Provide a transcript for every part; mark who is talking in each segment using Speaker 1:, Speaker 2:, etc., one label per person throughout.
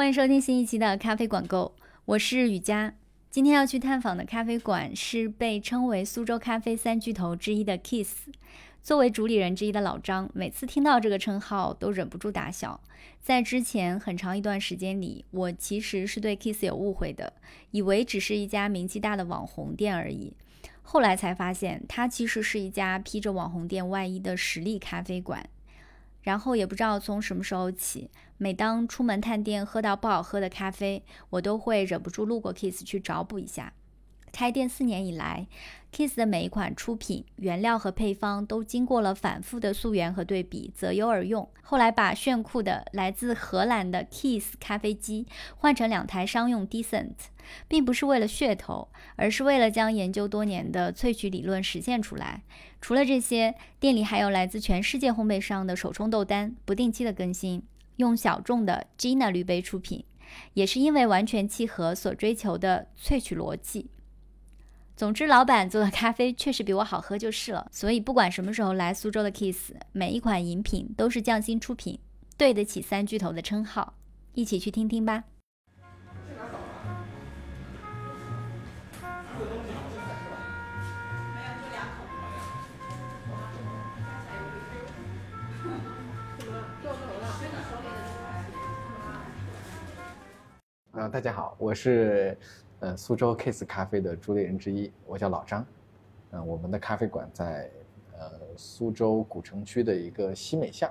Speaker 1: 欢迎收听新一期的咖啡馆购，我是雨佳。今天要去探访的咖啡馆是被称为苏州咖啡三巨头之一的 Kiss。作为主理人之一的老张，每次听到这个称号都忍不住打笑。在之前很长一段时间里，我其实是对 Kiss 有误会的，以为只是一家名气大的网红店而已。后来才发现，它其实是一家披着网红店外衣的实力咖啡馆。然后也不知道从什么时候起，每当出门探店喝到不好喝的咖啡，我都会忍不住路过 Kiss 去找补一下。开店四年以来，Kiss 的每一款出品原料和配方都经过了反复的溯源和对比，择优而用。后来把炫酷的来自荷兰的 Kiss 咖啡机换成两台商用 Decent，并不是为了噱头，而是为了将研究多年的萃取理论实现出来。除了这些，店里还有来自全世界烘焙商的手冲豆单，不定期的更新，用小众的 Gina 滤杯出品，也是因为完全契合所追求的萃取逻辑。总之，老板做的咖啡确实比我好喝就是了。所以不管什么时候来苏州的 Kiss，每一款饮品都是匠心出品，对得起三巨头的称号。一起去听听吧。
Speaker 2: 啊，大家好，我是。呃，苏州 Kiss 咖啡的主理人之一，我叫老张。嗯，我们的咖啡馆在呃苏州古城区的一个西美巷。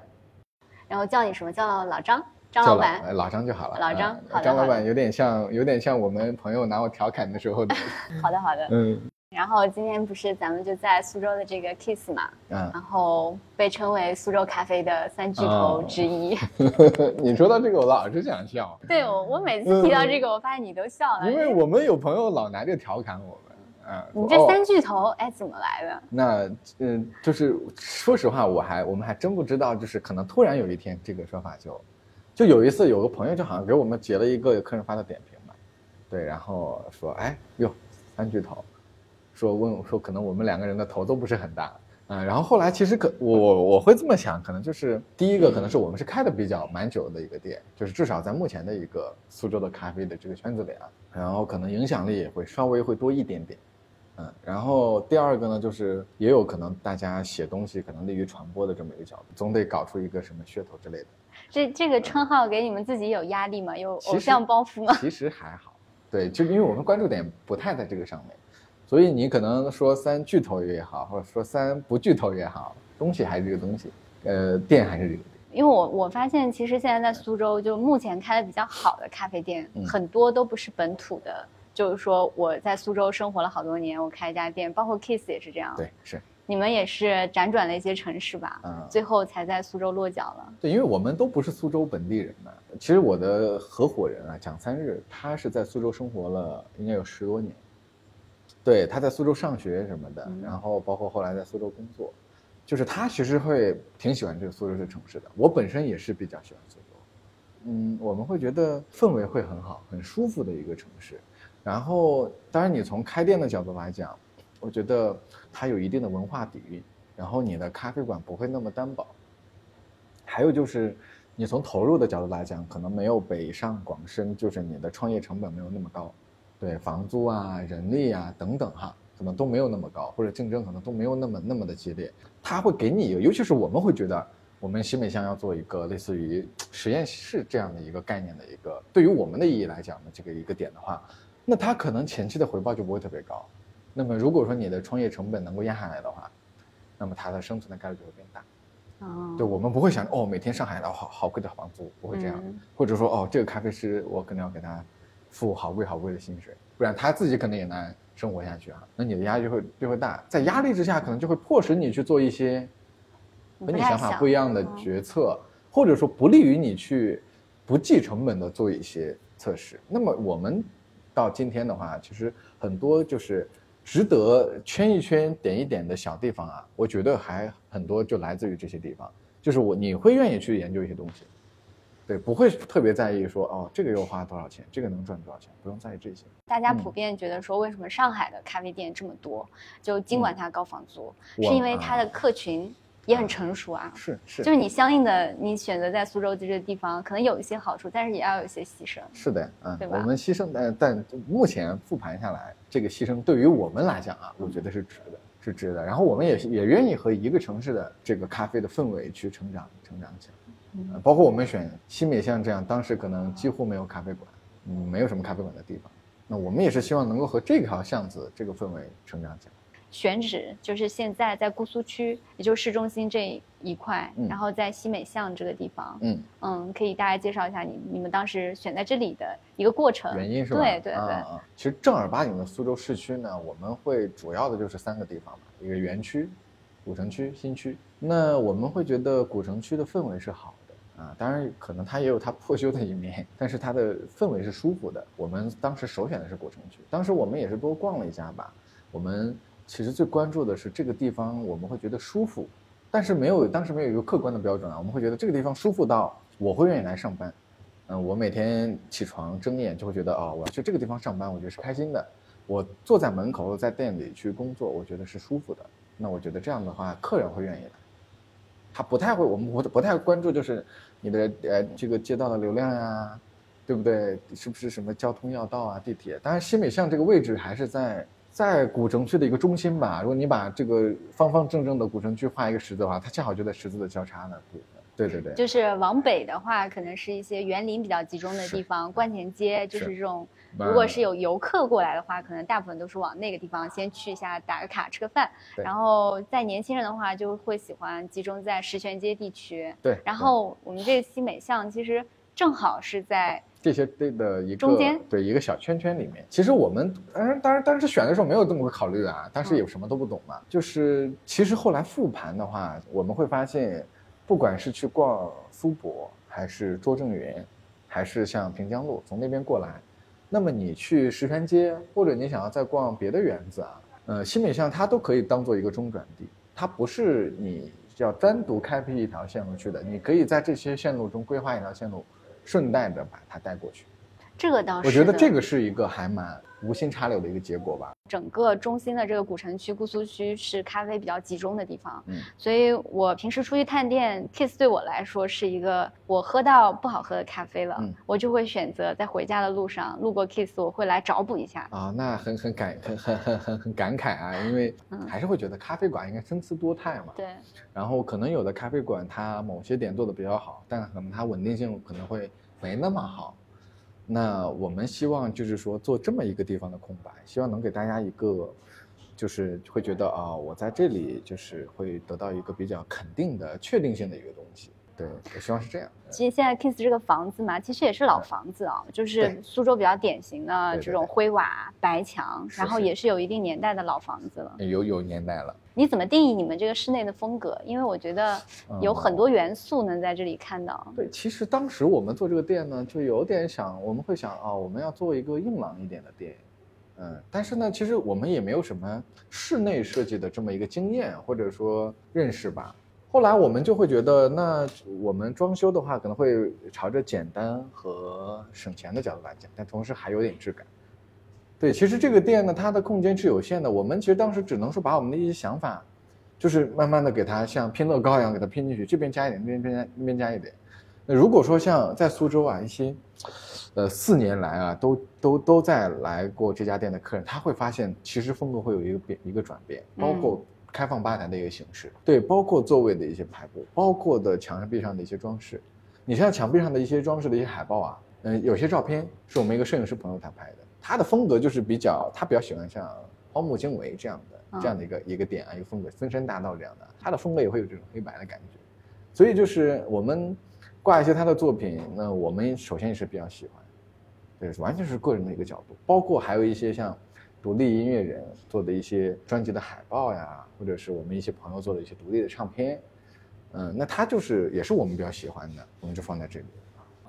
Speaker 1: 然后叫你什么叫老张？张老板？
Speaker 2: 老张就好了。
Speaker 1: 老张，好的。
Speaker 2: 张老板有点像，有点像我们朋友拿我调侃的时候的。
Speaker 1: 好的，好的。嗯。然后今天不是咱们就在苏州的这个 Kiss 嘛，嗯，然后被称为苏州咖啡的三巨头之一。
Speaker 2: 你说到这个，我老是想笑。
Speaker 1: 对，我我每次提到这个，我发现你都笑了。
Speaker 2: 因为我们有朋友老拿这个调侃我们，
Speaker 1: 嗯，你这三巨头，哎，怎么来的？
Speaker 2: 那嗯，就是说实话，我还我们还真不知道，就是可能突然有一天，这个说法就，就有一次有个朋友就好像给我们截了一个客人发的点评嘛，对，然后说，哎哟，三巨头。说问我说，可能我们两个人的头都不是很大嗯。然后后来其实可我我会这么想，可能就是第一个，可能是我们是开的比较蛮久的一个店，就是至少在目前的一个苏州的咖啡的这个圈子里啊，然后可能影响力也会稍微会多一点点，嗯。然后第二个呢，就是也有可能大家写东西可能利于传播的这么一个角度，总得搞出一个什么噱头之类的。
Speaker 1: 这这个称号给你们自己有压力吗？有偶像包袱吗？
Speaker 2: 其实还好，对，就因为我们关注点不太在这个上面。所以你可能说三巨头也好，或者说三不巨头也好，东西还是这个东西，呃，店还是这个店。
Speaker 1: 因为我我发现，其实现在在苏州，就目前开的比较好的咖啡店，很多都不是本土的。就是说我在苏州生活了好多年，我开一家店，包括 Kiss 也是这样。
Speaker 2: 对，是。
Speaker 1: 你们也是辗转了一些城市吧？嗯。最后才在苏州落脚了。
Speaker 2: 对，因为我们都不是苏州本地人嘛。其实我的合伙人啊，蒋三日，他是在苏州生活了应该有十多年。对，他在苏州上学什么的，然后包括后来在苏州工作，就是他其实会挺喜欢这个苏州这城市的。我本身也是比较喜欢苏州，嗯，我们会觉得氛围会很好，很舒服的一个城市。然后，当然你从开店的角度来讲，我觉得它有一定的文化底蕴。然后你的咖啡馆不会那么单薄。还有就是，你从投入的角度来讲，可能没有北上广深，就是你的创业成本没有那么高。对房租啊、人力啊等等哈，可能都没有那么高，或者竞争可能都没有那么那么的激烈。他会给你，尤其是我们会觉得，我们新美乡要做一个类似于实验室这样的一个概念的一个，对于我们的意义来讲的这个一个点的话，那他可能前期的回报就不会特别高。那么如果说你的创业成本能够压下来的话，那么它的生存的概率就会变大。哦，对我们不会想哦，每天上海的好好贵的房租不会这样，或者说哦，这个咖啡师我可能要给他。付好贵好贵的薪水，不然他自己可能也难生活下去啊。那你的压力就会就会大，在压力之下，可能就会迫使你去做一些和你想法不一样的决策，或者说不利于你去不计成本的做一些测试。那么我们到今天的话，其实很多就是值得圈一圈、点一点的小地方啊，我觉得还很多就来自于这些地方，就是我你会愿意去研究一些东西。对，不会特别在意说哦，这个又花多少钱，这个能赚多少钱，不用在意这些。
Speaker 1: 大家普遍觉得说，为什么上海的咖啡店这么多？就尽管它高房租，是因为它的客群也很成熟啊。
Speaker 2: 是是，
Speaker 1: 就是你相应的，你选择在苏州这个地方，可能有一些好处，但是也要有一些牺牲。
Speaker 2: 是的，嗯，
Speaker 1: 对吧
Speaker 2: 我们牺牲，但但目前复盘下来，这个牺牲对于我们来讲啊，我觉得是值的，是值的。然后我们也也愿意和一个城市的这个咖啡的氛围去成长，成长起来。呃包括我们选西美巷这样，当时可能几乎没有咖啡馆，嗯，没有什么咖啡馆的地方。那我们也是希望能够和这条巷子这个氛围成长起来。
Speaker 1: 选址就是现在在姑苏区，也就是市中心这一块，
Speaker 2: 嗯
Speaker 1: 然后在西美巷这个地方。
Speaker 2: 嗯，
Speaker 1: 嗯，可以大概介绍一下你你们当时选在这里的一个过程。
Speaker 2: 原因是吧？
Speaker 1: 对对对，
Speaker 2: 其实正儿八经的苏州市区呢，我们会主要的就是三个地方嘛，一个园区、古城区、新区。那我们会觉得古城区的氛围是好的啊，当然可能它也有它破旧的一面，但是它的氛围是舒服的。我们当时首选的是古城区，当时我们也是多逛了一下吧。我们其实最关注的是这个地方，我们会觉得舒服，但是没有当时没有一个客观的标准啊，我们会觉得这个地方舒服到我会愿意来上班。嗯，我每天起床睁眼就会觉得啊、我要去这个地方上班，我觉得是开心的。我坐在门口，在店里去工作，我觉得是舒服的。那我觉得这样的话，客人会愿意来。他不太会，我们不不太关注就是你的呃这个街道的流量呀、对不对？是不是什么交通要道啊、地铁？当然，西美巷这个位置还是在在古城区的一个中心吧。如果你把这个方方正正的古城区画一个十字的话，它恰好就在十字的交叉那里。对对对，
Speaker 1: 就是往北的话，可能是一些园林比较集中的地方，观前街就是
Speaker 2: 是
Speaker 1: 这种。
Speaker 2: 嗯
Speaker 1: 如果是有游客过来的话，可能大部分都是往那个地方先去一下，打个卡吃个饭。
Speaker 2: 对
Speaker 1: 然后在年轻人的话，就会喜欢集中在石泉街地区。
Speaker 2: 对，
Speaker 1: 然后我们这个西美巷其实正好是在
Speaker 2: 这些对的一个
Speaker 1: 中间
Speaker 2: 对一个小圈圈里面。其实我们当然当然当时选的时候没有这么个考虑啊，当时
Speaker 1: 嗯
Speaker 2: 也什么都不懂嘛。就是其实后来复盘的话，我们会发现，不管是去逛苏博，还是拙政园，还是像平江路从那边过来，那么你去石泉街，或者你想要再逛别的园子啊，呃，新北巷它都可以当做一个中转地，它不是你要单独开辟一条线路去的，你可以在这些线路中规划一条线路，顺带着把它带过去。
Speaker 1: 这个倒是。
Speaker 2: 我觉得这个是一个还蛮无心插柳的一个结果吧。
Speaker 1: 整个中心的这个古城区、姑苏区是咖啡比较集中的地方，
Speaker 2: 嗯，
Speaker 1: 所以我平时出去探店，Kiss 对我来说是一个我喝到不好喝的咖啡了，
Speaker 2: 嗯
Speaker 1: 我就会选择在回家的路上路过 Kiss，我会来找补一下。
Speaker 2: 啊，那很很感很很很很很感慨啊，因为
Speaker 1: 嗯
Speaker 2: 还是会觉得咖啡馆应该参差多态嘛。
Speaker 1: 对，
Speaker 2: 然后可能有的咖啡馆它某些点做的比较好，但可能它稳定性可能会没那么好。那我们希望就是说做这么一个地方的空白，希望能给大家一个，就是会觉得啊、我在这里就是会得到一个比较肯定的、确定性的一个东西。对，我希望是这样。
Speaker 1: 其实现在 Kiss 这个房子嘛，其实也是老房子啊，就是苏州比较典型的这种灰瓦白墙，然后也是有一定年代的老房子了。
Speaker 2: 有有年代了。
Speaker 1: 你怎么定义你们这个室内的风格？因为我觉得有很多元素能在这里看到。
Speaker 2: 对，其实当时我们做这个店呢，就有点想，我们会想啊、我们要做一个硬朗一点的店，嗯，但是呢，其实我们也没有什么室内设计的这么一个经验或者说认识吧。后来我们就会觉得，那我们装修的话，可能会朝着简单和省钱的角度来讲，但同时还有点质感。对，其实这个店呢，它的空间是有限的。我们其实当时只能说把我们的一些想法，就是慢慢的给它像拼乐高一样给它拼进去，这边加一点，那边加那边加一点。那如果说像在苏州啊，一些，呃，四年来啊，都都都在来过这家店的客人，他会发现其实风格会有一个变一个转变，包括开放吧台的一个形式，对，包括座位的一些排布，包括的墙壁上的一些装饰。你像墙壁上的一些装饰的一些海报啊，嗯、有些照片是我们一个摄影师朋友他拍的，他的风格就是比较，他比较喜欢像荒木经惟这样的这样的一个、一个点啊，一个风格，森山大道这样的，他的风格也会有这种黑白的感觉。所以就是我们挂一些他的作品，那我们首先也是比较喜欢，对，完全是个人的一个角度，包括还有一些像独立音乐人做的一些专辑的海报呀，或者是我们一些朋友做的一些独立的唱片，嗯，那他就是也是我们比较喜欢的，我们就放在这里，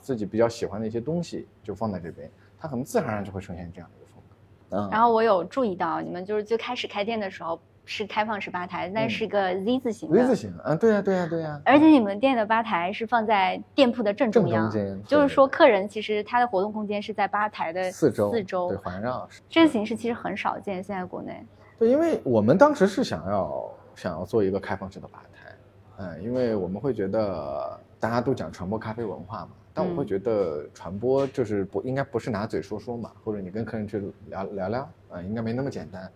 Speaker 2: 自己比较喜欢的一些东西就放在这边，它很自然而然就会呈现这样的一个风格。嗯，
Speaker 1: 然后我有注意到，你们就是最开始开店的时候是开放式吧台，但是个 Z 字形的。
Speaker 2: V 字形，嗯，对呀、对呀、对呀、
Speaker 1: 而且你们店的吧台是放在店铺的正中央，就是说客人其实他的活动空间是在吧台的
Speaker 2: 四周
Speaker 1: 四周
Speaker 2: 对环绕。
Speaker 1: 这个形式其实很少见，现在国内。
Speaker 2: 对，因为我们当时是想要想要做一个开放式的吧台，嗯，因为我们会觉得大家都讲传播咖啡文化嘛，但我会觉得传播就是不应该不是拿嘴说说嘛，或者你跟客人去聊聊聊啊，应该没那么简单。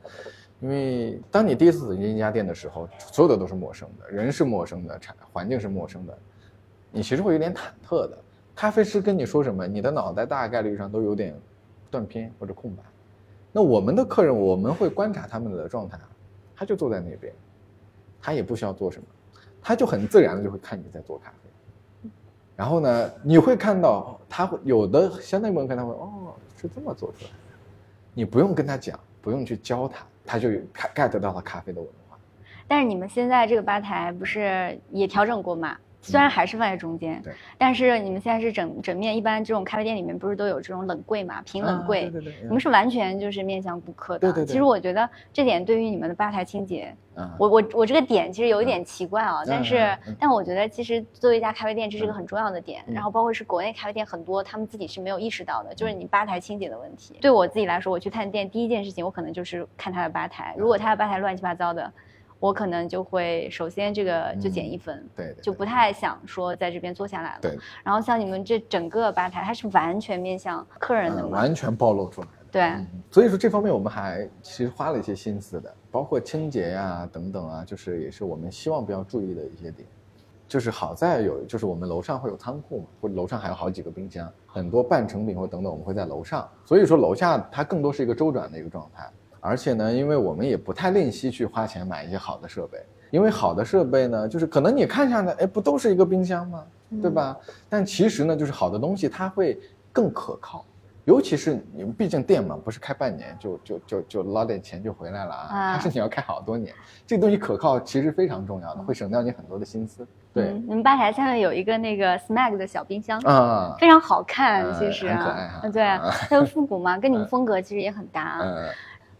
Speaker 2: 因为当你第一次走进一家店的时候，所有的都是陌生的，人是陌生的，产环境是陌生的，你其实会有点忐忑的。咖啡师跟你说什么，你的脑袋大概率上都有点断片或者空白。那我们的客人，我们会观察他们的状态，他就坐在那边，他也不需要做什么，他就很自然的就会看你在做咖啡。然后呢，你会看到他会有的相对部分他会哦是这么做出来的，你不用跟他讲，不用去教他。他就 get 到了咖啡的文化，
Speaker 1: 但是你们现在这个吧台不是也调整过吗？虽然还是放在中间，
Speaker 2: 对，
Speaker 1: 但是你们现在是整整面，一般这种咖啡店里面不是都有这种冷柜嘛，平冷柜，
Speaker 2: 对对对，
Speaker 1: 你们是完全就是面向顾客的，
Speaker 2: 对对
Speaker 1: 对。其实我觉得这点对于你们的吧台清洁，我我我这个点其实有一点奇怪啊，但是但我觉得其实作为一家咖啡店，这是一个很重要的点。然后包括是国内咖啡店很多，他们自己是没有意识到的，就是你吧台清洁的问题。对我自己来说，我去探店第一件事情，我可能就是看他的吧台，如果他的吧台乱七八糟的。我可能就会首先这个就减一分，
Speaker 2: 对，
Speaker 1: 就不太想说在这边坐下来了。
Speaker 2: 对。
Speaker 1: 然后像你们这整个吧台，它是完全面向客人的，
Speaker 2: 完全暴露出来的。
Speaker 1: 对。
Speaker 2: 所以说这方面我们还其实花了一些心思的，包括清洁呀等等啊，就是也是我们希望比较注意的一些点。就是好在有，就是我们楼上会有仓库嘛，或者楼上还有好几个冰箱，很多半成品或等等我们会在楼上，所以说楼下它更多是一个周转的一个状态。而且呢，因为我们也不太吝惜去花钱买一些好的设备，因为好的设备呢，就是可能你看上的，哎，不都是一个冰箱吗？对吧？但其实呢，就是好的东西它会更可靠，尤其是你们毕竟店嘛，不是开半年就就就就捞点钱就回来了啊，它是你要开好多年，这个东西可靠其实非常重要的，会省掉你很多的心思。对，
Speaker 1: 你们吧台下面有一个那个 Smag 的小冰箱啊，非常好看，其实
Speaker 2: 很可爱哈。
Speaker 1: 对，它又复古嘛，跟你们风格其实也很搭。
Speaker 2: 嗯。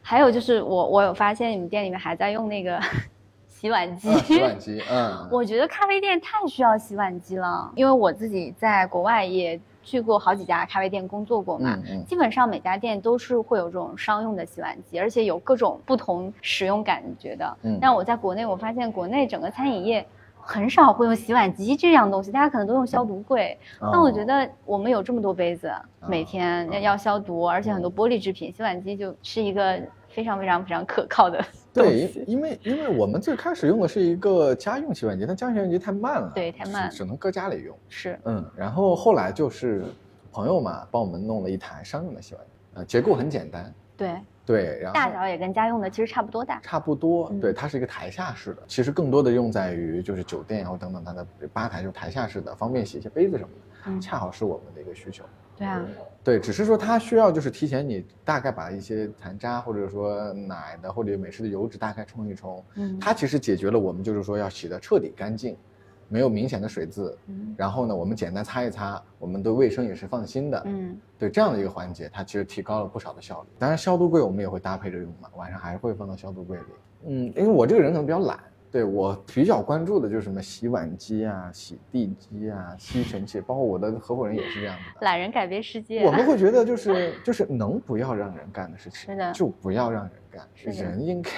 Speaker 1: 还有就是我我有发现你们店里面还在用那个 洗碗机，
Speaker 2: 洗碗机，嗯，
Speaker 1: 我觉得咖啡店太需要洗碗机了，因为我自己在国外也去过好几家咖啡店工作过嘛，嗯基本上每家店都是会有这种商用的洗碗机，而且有各种不同使用感觉的。嗯但我在国内我发现国内整个餐饮业。很少会用洗碗机这样东西，大家可能都用消毒柜。但我觉得我们有这么多杯子，每天要要消毒，而且很多玻璃制品，洗碗机就是一个非常非常非常可靠的。
Speaker 2: 对，因为因为我们最开始用的是一个家用洗碗机，但家用洗碗机太慢了，
Speaker 1: 对，太慢，
Speaker 2: 只能搁家里用。
Speaker 1: 是，
Speaker 2: 嗯，然后后来就是朋友嘛，帮我们弄了一台商用的洗碗机，呃，结构很简单。
Speaker 1: 对。
Speaker 2: 对，然后
Speaker 1: 大小也跟家用的其实差不多大，
Speaker 2: 差不多。对，它是一个台下式的，其实更多的用在于就是酒店然后等等，它的吧台就台下式的，方便洗一些杯子什么的，嗯，恰好是我们的一个需求。
Speaker 1: 对啊，
Speaker 2: 对，只是说它需要就是提前你大概把一些残渣或者说奶的或者美式的油脂大概冲一冲，嗯，它其实解决了我们就是说要洗的彻底干净。没有明显的水渍，嗯，然后呢，我们简单擦一擦，我们对卫生也是放心的，嗯，对这样的一个环节，它其实提高了不少的效率。当然，消毒柜我们也会搭配着用嘛，晚上还是会放到消毒柜里。嗯，因为我这个人可能比较懒，对我比较关注的就是什么洗碗机啊、洗地机啊、吸尘器，包括我的合伙人也是这样的。
Speaker 1: 懒人改变世界。
Speaker 2: 我们会觉得 就是就是能不要让人干的事情，
Speaker 1: 是的，
Speaker 2: 就不要让人干，人应该。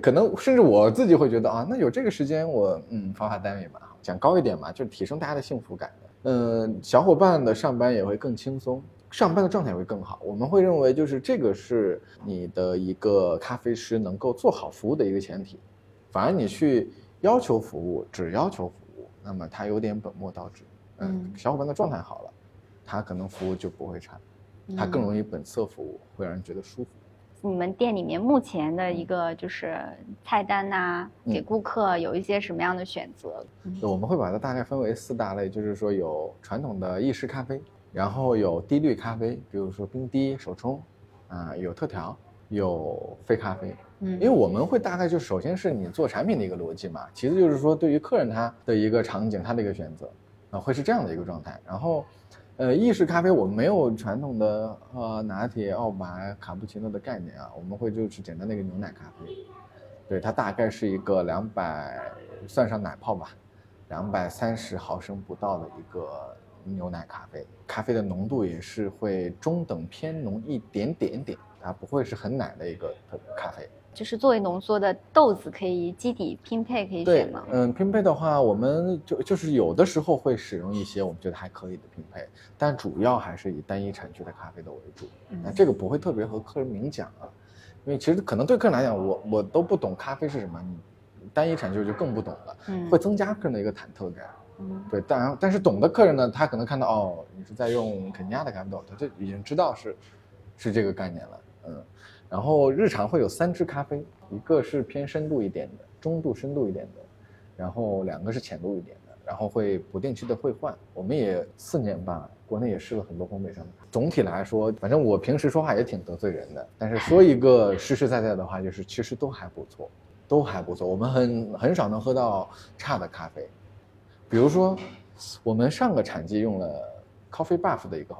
Speaker 2: 可能甚至我自己会觉得啊，那有这个时间我嗯发发单位嘛，讲高一点嘛，就是提升大家的幸福感嗯，小伙伴的上班也会更轻松，上班的状态也会更好。我们会认为就是这个是你的一个咖啡师能够做好服务的一个前提。反而你去要求服务，只要求服务，那么他有点本末倒置。嗯，小伙伴的状态好了，他可能服务就不会差，他更容易本色服务，会让人觉得舒服。
Speaker 1: 你们店里面目前的一个就是菜单呐，给顾客有一些什么样的选择？
Speaker 2: 我们会把它大概分为四大类，就是说有传统的意式咖啡，然后有低滤咖啡，比如说冰滴、手冲，啊，有特调，有非咖啡。嗯，因为我们会大概就首先是你做产品的一个逻辑嘛，其次就是说对于客人他的一个场景，他的一个选择，啊，会是这样的一个状态，然后。呃，意式咖啡我们没有传统的呃拿铁、澳白、卡布奇诺的概念啊，我们会就是简单的一个牛奶咖啡，对，它大概是一个两百，算上奶泡吧，两百三十毫升不到的一个牛奶咖啡，咖啡的浓度也是会中等偏浓一点点点，它不会是很奶的一个咖啡。
Speaker 1: 就是作为浓缩的豆子可以基底拼配可以选吗？
Speaker 2: 嗯，拼配的话，我们就就是有的时候会使用一些我们觉得还可以的拼配，但主要还是以单一产区的咖啡豆为主。那这个不会特别和客人明讲啊，因为其实可能对客人来讲，我我都不懂咖啡是什么，你单一产区就更不懂了，嗯，会增加客人的一个忐忑感。嗯，对，当然，但是懂的客人呢，他可能看到哦，你是在用肯尼亚的咖啡豆，他就已经知道是是这个概念了。嗯。然后日常会有三支咖啡，一个是偏深度一点的，中度深度一点的，然后两个是浅度一点的，然后会不定期的会换。我们也四年吧，国内也试了很多烘焙商。总体来说，反正我平时说话也挺得罪人的，但是说一个实实在在的话，就是其实都还不错，都还不错。我们很很少能喝到差的咖啡，比如说，我们上个产季用了 Coffee Buff 的一个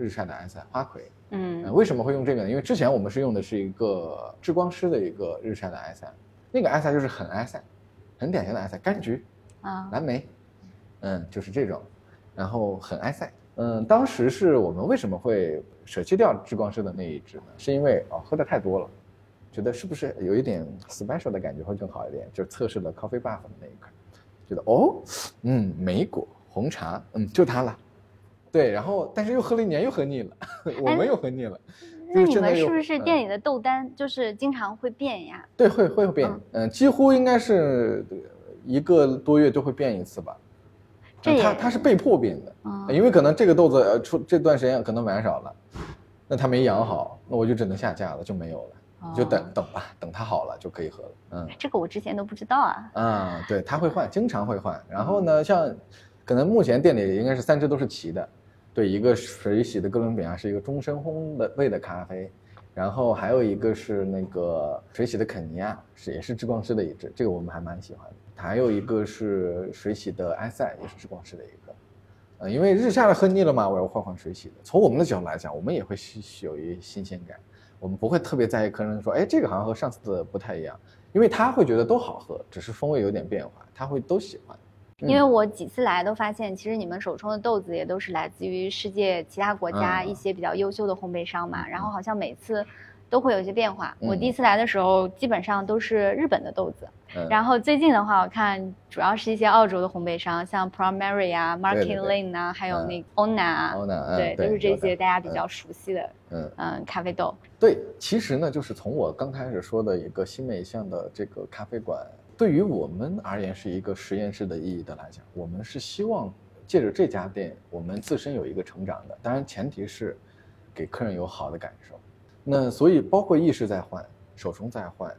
Speaker 2: 日晒的埃塞花魁。嗯，为什么会用这个呢？因为之前我们是用的是一个智光师的一个日晒的埃塞，那个埃塞就是很埃塞，很典型的埃塞，柑橘啊，蓝莓，嗯，就是这种，然后很埃塞。嗯，当时是我们为什么会舍弃掉智光师的那一支呢？是因为哦喝的太多了，觉得是不是有一点 special 的感觉会更好一点？就测试了 Coffee Buff 的那一块，觉得哦，嗯，莓果红茶，嗯，就它了。对，然后但是又喝了一年，又喝腻了，我们又喝腻了。
Speaker 1: 那你们是不是店里的豆单就是经常会变呀？
Speaker 2: 对，会会变，嗯，几乎应该是一个多月就会变一次吧。这它它是被迫变的，因为可能这个豆子呃出这段时间可能买少了，那它没养好，那我就只能下架了，就没有了，就等等吧，等它好了就可以喝了。
Speaker 1: 嗯，这个我之前都不知道啊。
Speaker 2: 啊，对，它会换，经常会换。然后呢，像可能目前店里应该是三只都是齐的。对，一个水洗的哥伦比亚是一个终身烘的味的咖啡，然后还有一个是那个水洗的肯尼亚，是也是智光师的一支，这个我们还蛮喜欢的。还有一个是水洗的埃塞，也是智光师的一个。呃，因为日下的喝腻了嘛，我要换换水洗的。从我们的角度来讲，我们也会有一新鲜感，我们不会特别在意客人说，哎，这个好像和上次的不太一样，因为他会觉得都好喝，只是风味有点变化，他会都喜欢。
Speaker 1: 因为我几次来都发现，其实你们手冲的豆子也都是来自于世界其他国家一些比较优秀的烘焙商嘛，然后好像每次都会有一些变化。我第一次来的时候，基本上都是日本的豆子，然后最近的话，我看主要是一些澳洲的烘焙商，像 Primary 啊、Market Lane 啊，还有那 Ona 啊，对，都是这些大家比较熟悉的嗯。嗯咖啡豆。
Speaker 2: 对，其实呢，就是从我刚开始说的一个新美向的这个咖啡馆。对于我们而言，是一个实验室的意义的来讲，我们是希望借着这家店，我们自身有一个成长的。当然，前提是给客人有好的感受。那所以，包括意识在换，手冲在换，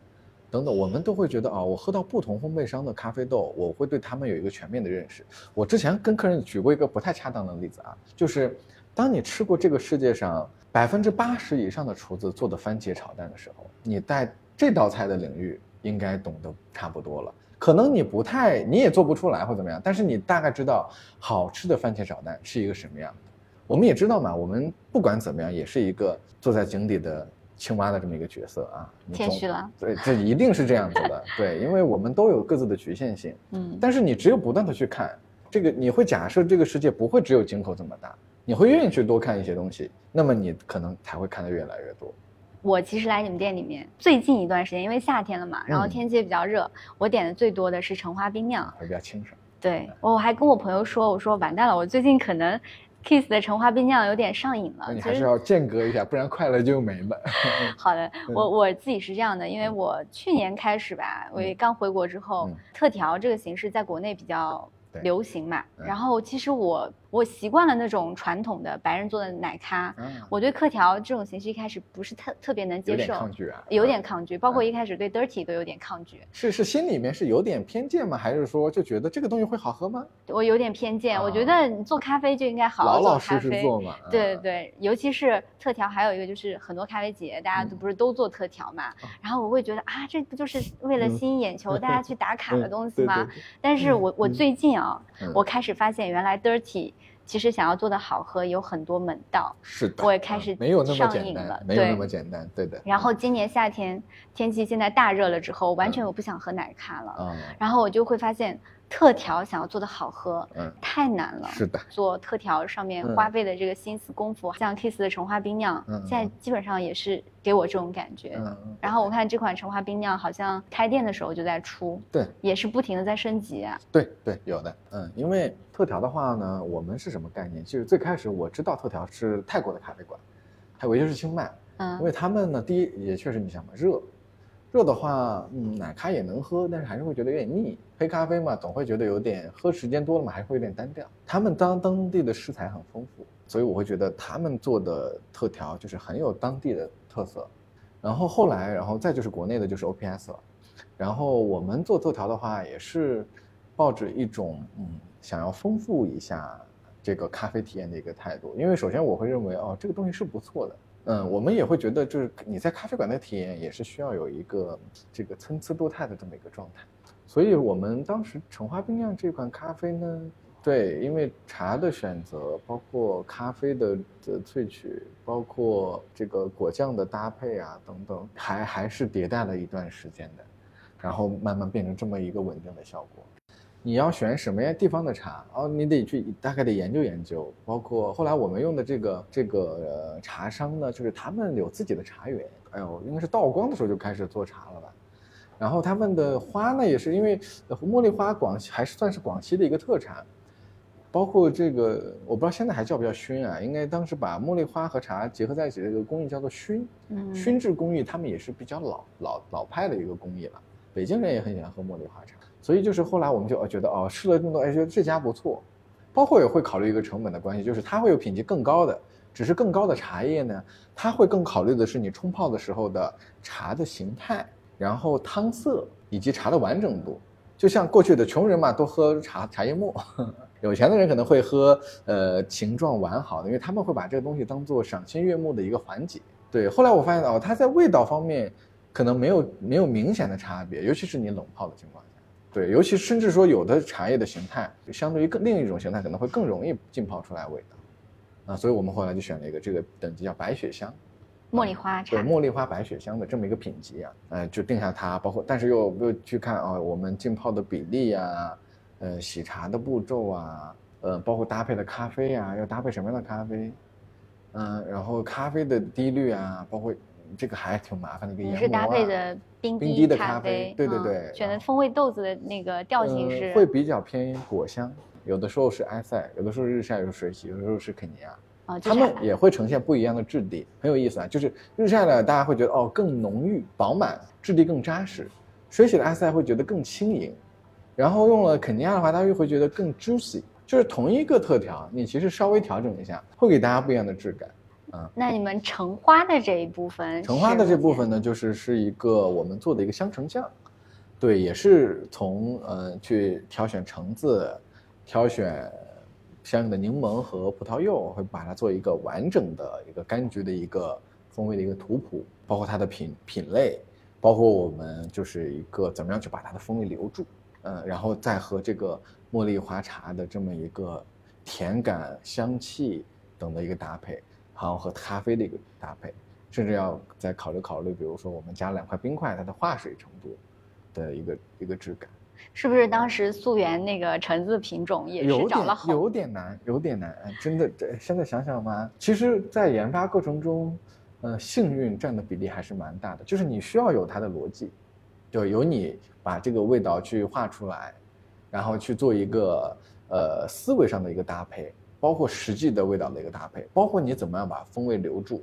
Speaker 2: 等等，我们都会觉得啊，我喝到不同烘焙商的咖啡豆，我会对他们有一个全面的认识。我之前跟客人举过一个不太恰当的例子啊，就是当你吃过这个世界上百分之八十以上的厨子做的番茄炒蛋的时候，你在这道菜的领域。应该懂得差不多了，可能你不太，你也做不出来或怎么样，但是你大概知道好吃的番茄炒蛋是一个什么样的。我们也知道嘛，我们不管怎么样，也是一个坐在井底的青蛙的这么一个角色啊。
Speaker 1: 谦虚了。
Speaker 2: 对，这一定是这样子的。对，因为我们都有各自的局限性。嗯。但是你只有不断的去看这个，你会假设这个世界不会只有井口这么大，你会愿意去多看一些东西，那么你可能才会看得越来越多。
Speaker 1: 我其实来你们店里面最近一段时间，因为夏天了嘛，然后天气也比较热，我点的最多的是橙花冰酿，
Speaker 2: 比较清爽。
Speaker 1: 对，我还跟我朋友说，我说完蛋了，我最近可能 Kiss 的橙花冰酿有点上瘾了。
Speaker 2: 你还是要间隔一下，不然快乐就没了。
Speaker 1: 好的，我我自己是这样的，因为我去年开始吧，我也刚回国之后，特调这个形式在国内比较流行嘛，然后其实我。我习惯了那种传统的白人做的奶咖，我对客调这种形式一开始不是特特别能接受，
Speaker 2: 抗拒啊，
Speaker 1: 有点抗拒，包括一开始对 dirty 都有点抗拒。
Speaker 2: 是是心里面是有点偏见吗？还是说就觉得这个东西会好喝吗？
Speaker 1: 我有点偏见，我觉得你做咖啡就应该好好
Speaker 2: 做咖啡。做嘛。
Speaker 1: 对对对，尤其是特调，还有一个就是很多咖啡节大家都不是都做特调嘛，然后我会觉得啊，这不就是为了吸引眼球，大家去打卡的东西吗？但是我我最近啊，我开始发现原来 dirty。其实想要做的好喝有很多门道，
Speaker 2: 是的，
Speaker 1: 我也开始
Speaker 2: 没有那么简单，没有那么简单，对的。
Speaker 1: 然后今年夏天天气现在大热了之后，完全我不想喝奶咖了，嗯然后我就会发现特调想要做的好喝，
Speaker 2: 嗯，
Speaker 1: 太难了。
Speaker 2: 是的，
Speaker 1: 做特调上面
Speaker 2: 嗯
Speaker 1: 花费的这个心思功夫，像 Kiss 的橙花冰酿，
Speaker 2: 嗯嗯
Speaker 1: 现在基本上也是给我这种感觉。
Speaker 2: 嗯嗯，
Speaker 1: 然后我看这款橙花冰酿好像开店的时候就在出，
Speaker 2: 对
Speaker 1: 也是不停的在升级啊。
Speaker 2: 对对，有的，嗯，因为特调的话呢，我们是什么概念？其实最开始我知道特调是泰国的咖啡馆，还有尤其是清迈，嗯因
Speaker 1: 嗯
Speaker 2: 为他们呢，第一也确实你想嘛，热，热的话，嗯，奶咖也能喝，但是还是会觉得有点腻。黑咖啡嘛，总会觉得有点喝时间多了嘛，还会有点单调。他们当当地的食材很丰富，所以我会觉得他们做的特调就是很有当地的特色。然后后来，然后再就是国内的就是 OPS 了。然后我们做特调的话，也是抱着一种嗯想要丰富一下这个咖啡体验的一个态度。因为首先我会认为哦，这个东西是不错的。嗯，我们也会觉得，就是你在咖啡馆的体验也是需要有一个这个参差多态的这么一个状态。所以我们当时橙花冰酿这款咖啡呢，对，因为茶的选择，包括咖啡的的萃取，包括这个果酱的搭配啊等等，还还是迭代了一段时间的，然后慢慢变成这么一个稳定的效果。你要选什么样地方的茶哦，你得去大概得研究研究，包括后来我们用的这个这个、呃、茶商呢，就是他们有自己的茶园，哎呦，应该是道光的时候就开始做茶了吧。然后他们的花呢，也是因为呃茉莉花广西还是算是广西的一个特产，包括这个我不知道现在还叫不叫熏啊？应该当时把茉莉花和茶结合在一起，这个工艺叫做熏。
Speaker 1: 嗯，
Speaker 2: 熏制工艺他们也是比较老老老派的一个工艺了。北京人也很喜欢喝茉莉花茶，所以就是后来我们就觉得哦试了这么多，哎觉得这家不错，包括也会考虑一个成本的关系，就是它会有品级更高的，只是更高的茶叶呢，它会更考虑的是你冲泡的时候的茶的形态，然后汤色以及茶的完整度。就像过去的穷人嘛，都喝茶茶叶末，有钱的人可能会喝呃形状完好的，因为他们会把这个东西当做赏心悦目的一个环节。对，后来我发现哦，它在味道方面可能没有没有明显的差别，尤其是你冷泡的情况下。对，尤其甚至说有的茶叶的形态，相对于更另一种形态可能会更容易浸泡出来味道。啊，所以我们后来就选了一个这个等级叫白雪香。
Speaker 1: 茉莉花茶
Speaker 2: 对，茉莉花白雪香的这么一个品级啊，呃，就定下它，包括但是又又去看啊、我们浸泡的比例啊，呃，洗茶的步骤啊，呃，包括搭配的咖啡啊，要搭配什么样的咖啡，嗯、然后咖啡的滴率啊，包括这个还挺麻烦的一个研磨、啊。
Speaker 1: 你是搭配的冰
Speaker 2: 冰
Speaker 1: 滴
Speaker 2: 滴的咖啡对对对
Speaker 1: 选的风味豆子的那个调性
Speaker 2: 呃
Speaker 1: 是
Speaker 2: 会比较偏果香，有的时候是埃塞，有的时候是日晒，有的时候是水洗，有的时候是肯尼亚。
Speaker 1: 啊，就是
Speaker 2: 它们也会呈现不一样的质地，很有意思啊。就是日晒呢，大家会觉得哦更浓郁、饱满，质地更扎实；水洗的埃塞会觉得更轻盈，然后用了肯尼亚的话，大家又会觉得更 juicy。就是同一个特调，你其实稍微调整一下，会给大家不一样的质感。
Speaker 1: 那你们橙花的这一部分，
Speaker 2: 橙花的这部分，呢，就是是一个我们做的一个香橙酱，对，也是从呃去挑选橙子，挑选相应的柠檬和葡萄柚，会把它做一个完整的一个柑橘的一个风味的一个图谱，包括它的品品类，包括我们就是一个怎么样去把它的风味留住，嗯，然后再和这个茉莉花茶的这么一个甜感、香气等的一个搭配，然后和咖啡的一个搭配，甚至要再考虑考虑，比如说我们加两块冰块，它的化水程度的一个一个质感。
Speaker 1: 是不是当时溯源那个橙子品种也是找了好？
Speaker 2: 有点难，有点难，哎真的。这现在想想嘛，其实，在研发过程中，呃，幸运占的比例还是蛮大的。就是你需要有它的逻辑，就有你把这个味道去画出来，然后去做一个呃思维上的一个搭配，包括实际的味道的一个搭配，包括你怎么样把风味留住。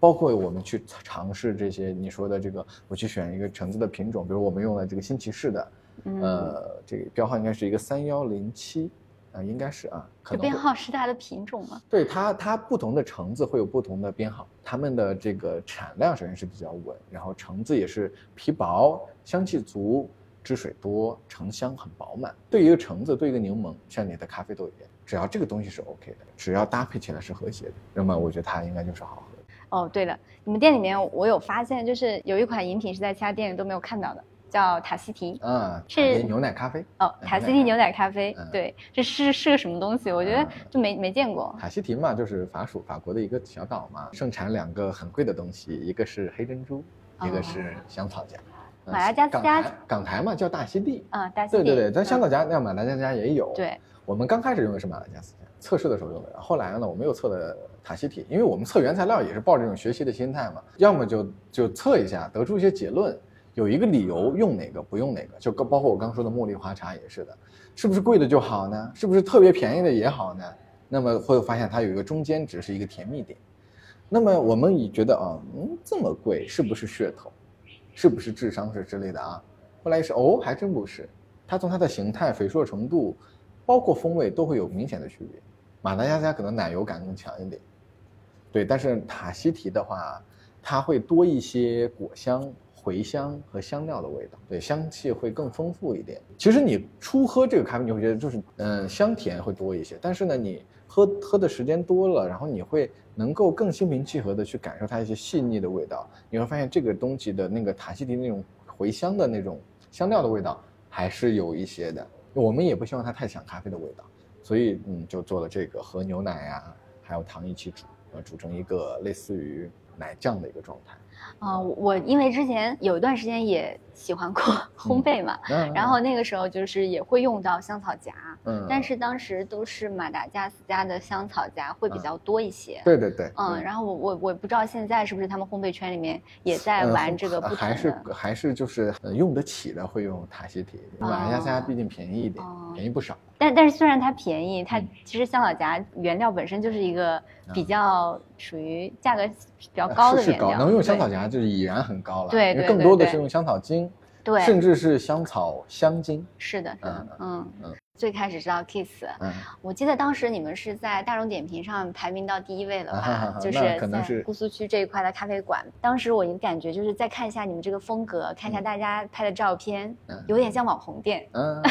Speaker 2: 包括我们去尝试这些你说的这个，我去选一个橙子的品种，比如我们用了这个新奇士的，
Speaker 1: 嗯，
Speaker 2: 呃，这个标号应该是一个三幺零七，啊，应该是啊，可能
Speaker 1: 编号是它的品种吗？
Speaker 2: 对它它不同的橙子会有不同的编号，它们的这个产量首先是比较稳，然后橙子也是皮薄、香气足、汁水多、橙香很饱满。对于一个橙子，对于一个柠檬，像你的咖啡豆一样，只要这个东西是 OK 的，只要搭配起来是和谐的，那么我觉得它应该就是好喝的。
Speaker 1: 哦，对了，你们店里面我有发现，就是有一款饮品是在其他店里都没有看到的，叫塔西提。
Speaker 2: 嗯，
Speaker 1: 是
Speaker 2: 哎牛奶咖啡。
Speaker 1: 哦，
Speaker 2: 嗯
Speaker 1: 塔西提牛奶咖啡，
Speaker 2: 嗯
Speaker 1: 对，这是是个什么东西？我觉得
Speaker 2: 嗯
Speaker 1: 就没没见过。
Speaker 2: 塔西提嘛，就是法属法国的一个小岛嘛，盛产两个很贵的东西，一个是黑珍珠，一个是香草荚。呃
Speaker 1: 马达加斯
Speaker 2: 港
Speaker 1: 加
Speaker 2: 台港台嘛叫大溪地，
Speaker 1: 啊，大溪地
Speaker 2: 对对对，咱香
Speaker 1: 嗯
Speaker 2: 草荚那马达加斯加也有。，
Speaker 1: 对，
Speaker 2: 我们刚开始用的是马达加斯加，测试的时候用的，后来呢，我们又测的塔希提，因为我们测原材料也是抱着这种学习的心态嘛，要么就就测一下，得出一些结论，有一个理由用哪个不用哪个，就包括我刚说的茉莉花茶也是的，是不是贵的就好呢？是不是特别便宜的也好呢？那么会发现它有一个中间值是一个甜蜜点，那么我们也觉得啊，嗯，这么贵是不是噱头？是不是智商是之类的啊？后来一是哦，还真不是，它从它的形态、肥硕程度，包括风味都会有明显的区别。马达加斯加可能奶油感更强一点，对，但是塔希提的话，它会多一些果香、茴香和香料的味道，对，香气会更丰富一点。其实你初喝这个咖啡，你会觉得就是嗯、香甜会多一些，但是呢，你喝喝的时间多了，然后你会能够更心平气和的去感受它一些细腻的味道，你会发现这个东西的那个塔西提那种茴香的那种香料的味道还是有一些的。我们也不希望它太像咖啡的味道，所以嗯，就做了这个和牛奶呀、还有糖一起煮，呃，煮成一个类似于奶酱的一个状态。
Speaker 1: 啊、我因为之前有一段时间也喜欢过 烘焙嘛，
Speaker 2: 嗯
Speaker 1: 然后那个时候就是也会用到香草荚，
Speaker 2: 嗯，
Speaker 1: 但是当时都是马达加斯加的香草荚会比较多一些。
Speaker 2: 对对对，
Speaker 1: 嗯，然后我我我不知道现在是不是他们烘焙圈里面也在
Speaker 2: 呃
Speaker 1: 玩这个不同的，
Speaker 2: 还是还是就是呃用得起的会用塔西提，马达加斯加毕竟便宜一点，
Speaker 1: 哦
Speaker 2: 便宜不少。
Speaker 1: 但但是虽然它便宜，它
Speaker 2: 嗯
Speaker 1: 其实香草荚原料本身就是一个比较属于价格比较
Speaker 2: 呃
Speaker 1: 高的原料，
Speaker 2: 是是高，能用香草荚就是已然很高了，
Speaker 1: 对对对对
Speaker 2: 多的是用香草精，
Speaker 1: 对，
Speaker 2: 甚至是香草香精。
Speaker 1: 是的，是的，嗯
Speaker 2: 嗯
Speaker 1: 最开始知道 Kiss，
Speaker 2: 嗯，
Speaker 1: 我记得当时你们是在大众点评上排名到第一位了吧？就是在姑苏区这一块的咖啡馆。当时我一个感觉就是再看一下你们这个风格，看一下
Speaker 2: 嗯
Speaker 1: 大家拍的照片，
Speaker 2: 嗯
Speaker 1: 有点像网红店。
Speaker 2: 嗯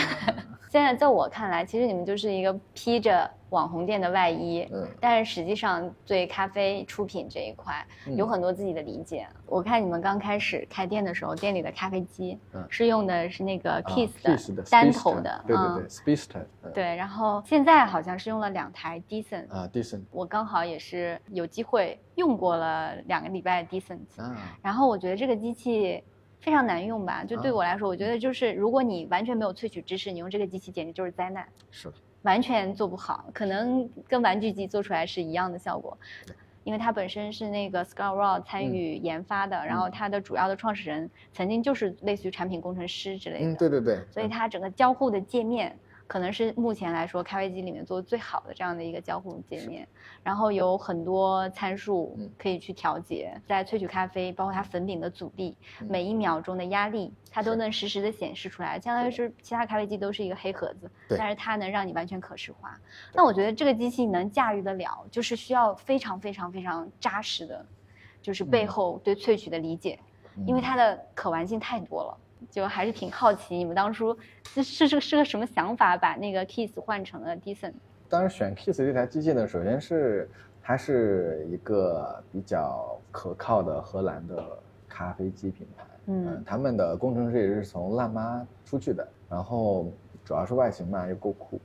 Speaker 1: 现在在我看来，其实你们就是一个披着网红店的外衣，
Speaker 2: 嗯
Speaker 1: 但是实际上对咖啡出品这一块
Speaker 2: 嗯
Speaker 1: 有很多自己的理解。我看你们刚开始开店的时候，店里的咖啡机
Speaker 2: 嗯
Speaker 1: 是用的是那个
Speaker 2: 啊 Kiss，Kiss 的
Speaker 1: 单头的，
Speaker 2: 对对
Speaker 1: 嗯
Speaker 2: 对，Speedster，嗯
Speaker 1: 对，然后现在好像是用了两台 Decent，、
Speaker 2: 啊，Decent
Speaker 1: 我刚好也是有机会用过了两个礼拜 Decent，、
Speaker 2: 啊，
Speaker 1: 然后我觉得这个机器非常难用吧，就对
Speaker 2: 啊。
Speaker 1: 我来说，我觉得就是如果你完全没有萃取知识，你用这个机器简直就是灾难，
Speaker 2: 是的，
Speaker 1: 完全做不好，可能跟玩具机做出来是一样的效果
Speaker 2: 对。
Speaker 1: 因为它本身是那个 Scott Raw 参与研发的，然后它的主要的创始人曾经就是类似于产品工程师之类的，
Speaker 2: 嗯，对对对，
Speaker 1: 所以它整个交互的界面可能是目前来说咖啡机里面做的最好的这样的一个交互界面，然后有很多参数
Speaker 2: 嗯。
Speaker 1: 可以去调节，在萃取咖啡，包括它粉饼的阻力，
Speaker 2: 嗯。
Speaker 1: 每一秒钟的压力，它都能实时的显示出来，相当于是其他咖啡机都是一个黑盒子，但是它能让你完全可视化。那我觉得这个机器能驾驭得了，就是需要非常非常非常扎实的，就是背
Speaker 2: 嗯。
Speaker 1: 后对萃取的理解。因为
Speaker 2: 嗯
Speaker 1: 它的可玩性太多了，就还是挺好奇你们当初是是是是个什么想法，把那个 Kiss 换成了 Decent？
Speaker 2: 当时选 Kiss 这台机器呢，首先是它是一个比较可靠的荷兰的咖啡机品牌，
Speaker 1: 嗯
Speaker 2: 他们的工程师也是从辣妈出去的，然后主要是外形嘛又够酷，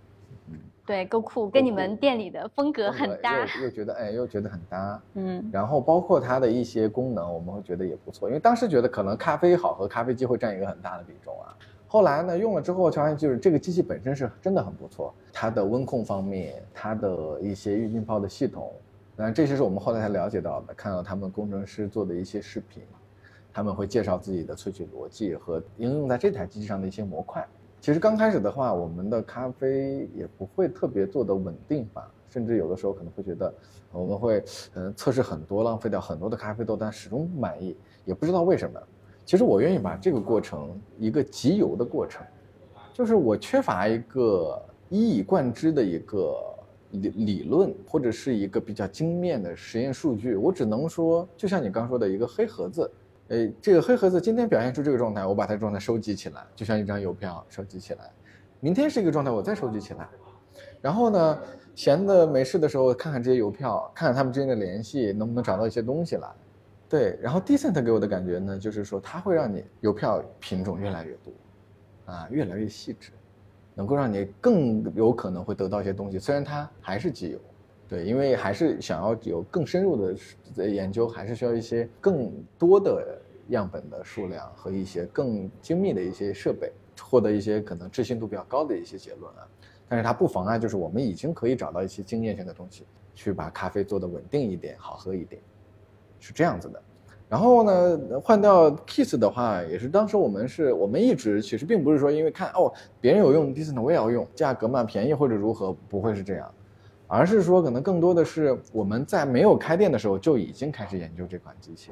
Speaker 1: 对，够酷，跟你们店里的风格很搭。
Speaker 2: 又又觉得哎又觉得很搭，
Speaker 1: 嗯
Speaker 2: 然后包括它的一些功能，我们会觉得也不错，因为当时觉得可能咖啡好和，咖啡机会占一个很大的比重啊。后来呢，用了之后，发现就是这个机器本身是真的很不错，它的温控方面，它的一些预浸泡的系统，当然这些是我们后来才了解到的，看到他们工程师做的一些视频，他们会介绍自己的萃取逻辑和应用在这台机器上的一些模块。其实刚开始的话，我们的咖啡也不会特别做的稳定吧，甚至有的时候可能会觉得，我们会嗯测试很多，浪费掉很多的咖啡豆，但始终不满意，也不知道为什么。其实我愿意把这个过程一个集邮的过程，就是我缺乏一个一以贯之的一个理理论，或者是一个比较精面的实验数据，我只能说，就像你刚说的一个黑盒子，诶，这个黑盒子今天表现出这个状态，我把它状态收集起来，就像一张邮票收集起来，明天是一个状态，我再收集起来，然后呢，闲的没事的时候看看这些邮票，看看他们之间的联系，能不能找到一些东西来。对，然后 Decent 给我的感觉呢，就是说它会让你邮票品种越来越多，啊，越来越细致，能够让你更有可能会得到一些东西。虽然它还是集邮，对，因为还是想要有更深入的研究，还是需要一些更多的样本的数量和一些更精密的一些设备，获得一些可能置信度比较高的一些结论啊。但是它不妨碍，就是我们已经可以找到一些经验性的东西，去把咖啡做得稳定一点，好喝一点，是这样子的。然后呢，换掉 Kiss 的话，也是当时我们是我们一直其实并不是说因为看哦别人有用 d i s n 我也要用，价格嘛便宜或者如何，不会是这样。而是说，可能更多的是我们在没有开店的时候就已经开始研究这款机器，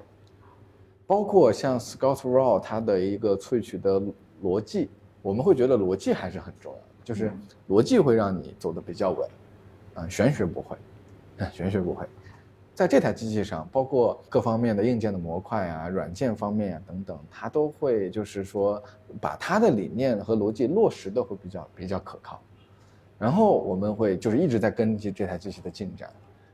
Speaker 2: 包括像 Scott Raw 它的一个萃取的逻辑，我们会觉得逻辑还是很重要的，就是逻辑会让你走得比较稳，啊，玄学不会，玄学不会，在这台机器上，包括各方面的硬件的模块啊、软件方面啊等等，它都会就是说把它的理念和逻辑落实的会比较比较可靠。然后我们会就是一直在跟进这台机器的进展，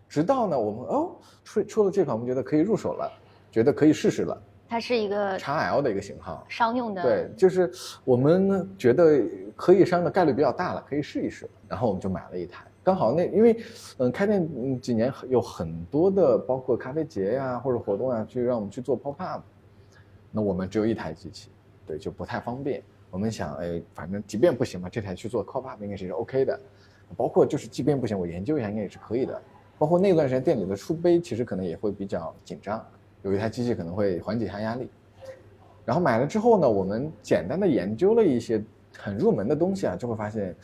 Speaker 2: 直到呢我们哦出出了这款，我们觉得可以入手了，觉得可以试试了。
Speaker 1: 它是一个
Speaker 2: x L 的一个型号，
Speaker 1: 商用的。
Speaker 2: 对，就是我们觉得可以商的概率比较大了，可以试一试。然后我们就买了一台，刚好那因为嗯开店几年有很多的包括咖啡节呀或者活动啊，去让我们去做 pop up，那我们只有一台机器，对，就不太方便。我们想，哎，反正即便不行嘛，这台去做 cop up 应该是 OK 的。包括就是即便不行，我研究一下应该也是可以的。包括那段时间店里的出杯其实可能也会比较紧张，有一台机器可能会缓解一下压力。然后买了之后呢，我们简单的研究了一些很入门的东西啊，就会发现，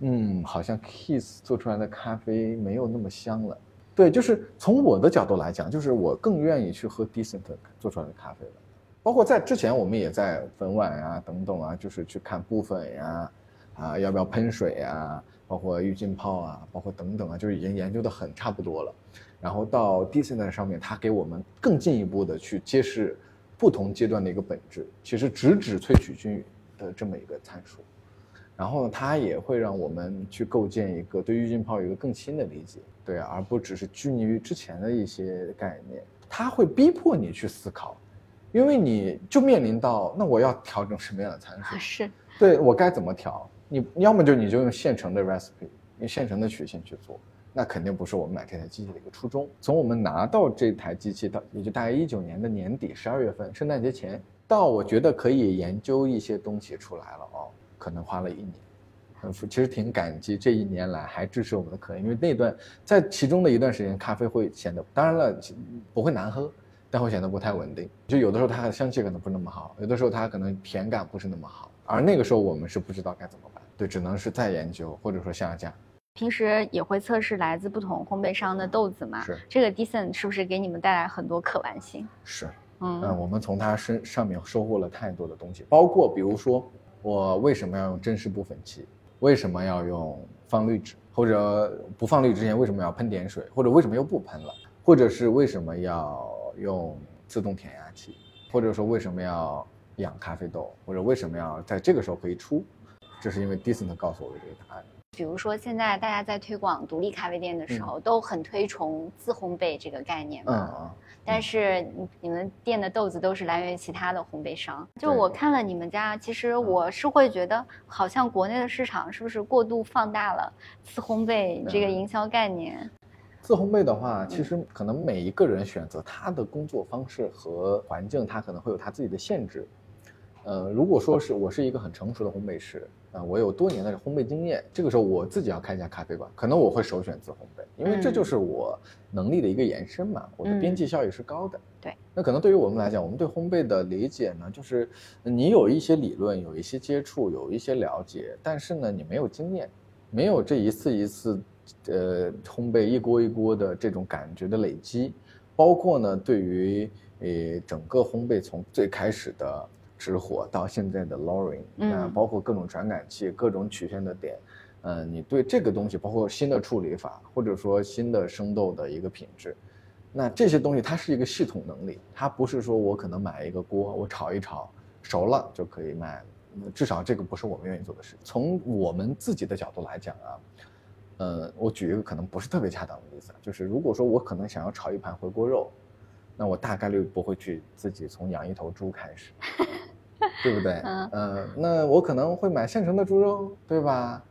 Speaker 2: 嗯，好像 Kiss 做出来的咖啡没有那么香了。对，就是从我的角度来讲，就是我更愿意去喝 Decent 做出来的咖啡了。包括在之前，我们也在粉碗啊等等啊，就是去看部分呀，啊要不要喷水呀，包括预浸泡啊，包括等等啊，就是已经研究的很差不多了。然后到 d c n 上面，它给我们更进一步的去揭示不同阶段的一个本质，其实直指萃取均匀的这么一个参数。然后呢，它也会让我们去构建一个对预浸泡有一个更新的理解，对，而不只是拘泥于之前的一些概念。它会逼迫你去思考。因为你就面临到，那我要调整什么样的参数？
Speaker 1: 是，
Speaker 2: 对我该怎么调？你要么就你就用现成的 recipe，用现成的曲线去做，那肯定不是我们买这台机器的一个初衷。从我们拿到这台机器到，也就大概一九年的年底十二月份，圣诞节前，到我觉得可以研究一些东西出来了哦，可能花了一年。很，其实挺感激这一年来还支持我们的客人，因为那段在其中的一段时间，咖啡会显得，当然了，不会难喝。但会显得不太稳定，就有的时候它的香气可能不是那么好，有的时候它可能甜感不是那么好，而那个时候我们是不知道该怎么办，对，只能是再研究或者说下架。
Speaker 1: 平时也会测试来自不同烘焙商的豆子嘛？
Speaker 2: 是。
Speaker 1: 这个 Decent 是不是给你们带来很多可玩性？
Speaker 2: 是，嗯，我们从它身上面收获了太多的东西，包括比如说我为什么要用真实部粉剂，为什么要用放滤纸，或者不放滤之前为什么要喷点水，或者为什么又不喷了，或者是为什么要。用自动填压器，或者说为什么要养咖啡豆，或者为什么要在这个时候可以出，这是因为 Decent 告诉我的这个答案。
Speaker 1: 比如说现在大家在推广独立咖啡店的时候，都很推崇自烘焙这个概念嘛。嗯但是你们店的豆子都是来源于其他的烘焙商。就我看了你们家，其实我是会觉得，好像国内的市场是不是过度放大了自烘焙这个营销概念？
Speaker 2: 自烘焙的话，其实可能每一个人选择他的工作方式和环境，他可能会有他自己的限制。呃，如果说是我是一个很成熟的烘焙师，啊，我有多年的烘焙经验，这个时候我自己要开一家咖啡馆，可能我会首选自烘焙，因为这就是我能力的一个延伸嘛，我的边际效益是高的。
Speaker 1: 对。
Speaker 2: 那可能对于我们来讲，我们对烘焙的理解呢，就是你有一些理论，有一些接触，有一些了解，但是呢，你没有经验，没有这一次一次。呃，烘焙一锅一锅的这种感觉的累积，包括呢，对于呃整个烘焙从最开始的直火到现在的 lowering，那，包括各种传感器、各种曲线的点，嗯，你对这个东西，包括新的处理法，或者说新的生豆的一个品质，那这些东西它是一个系统能力，它不是说我可能买一个锅，我炒一炒熟了就可以卖，至少这个不是我们愿意做的事。从我们自己的角度来讲啊。呃，我举一个可能不是特别恰当的例子，就是如果说我可能想要炒一盘回锅肉，那我大概率不会去自己从养一头猪开始，对不对？嗯，那我可能会买现成的猪肉，对吧？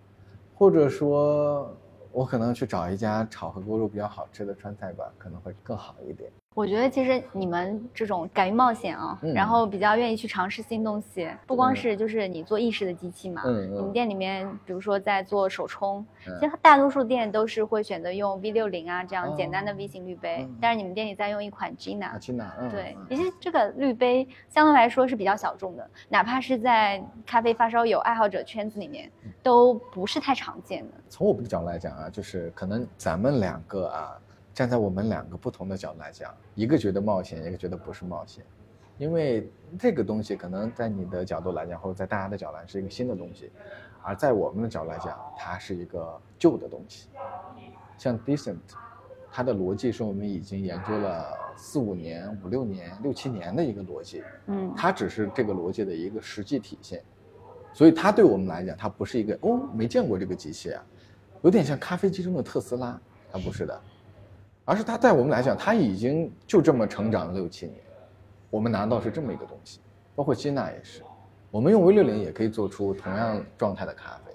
Speaker 2: 或者说，我可能去找一家炒回锅肉比较好吃的川菜馆，可能会更好一点。
Speaker 1: 我觉得其实你们这种敢于冒险啊，
Speaker 2: 嗯。
Speaker 1: 然后比较愿意去尝试新东西，不光是就是你做意式的机器嘛，你们店里面比如说在做手冲，
Speaker 2: 嗯。
Speaker 1: 其实大多数店都是会选择用 V 六零啊这样简单的
Speaker 2: 哦。
Speaker 1: V 型滤杯，
Speaker 2: 嗯。
Speaker 1: 但是你们店里在用一款
Speaker 2: 啊
Speaker 1: Gina。
Speaker 2: ，Gina，嗯，
Speaker 1: 对
Speaker 2: 嗯，
Speaker 1: 其实这个滤杯相对来说是比较小众的，哪怕是在咖啡发烧友爱好者圈子里面，
Speaker 2: 嗯。
Speaker 1: 都不是太常见的。
Speaker 2: 从我们的角度来讲啊，就是可能咱们两个啊，站在我们两个不同的角度来讲，一个觉得冒险，一个觉得不是冒险，因为这个东西可能在你的角度来讲，或者在大家的角度来讲是一个新的东西，而在我们的角度来讲，它是一个旧的东西。像 Decent，它的逻辑是我们已经研究了四五年、五六年、六七年的一个逻辑，
Speaker 1: 嗯，
Speaker 2: 它只是这个逻辑的一个实际体现，所以它对我们来讲，它不是一个哦没见过这个机器啊，有点像咖啡机中的特斯拉，它不是的，而是它在我们来讲，它已经就这么成长了六七年，我们拿到是这么一个东西，包括基纳也是，我们用 V 六零也可以做出同样状态的咖啡，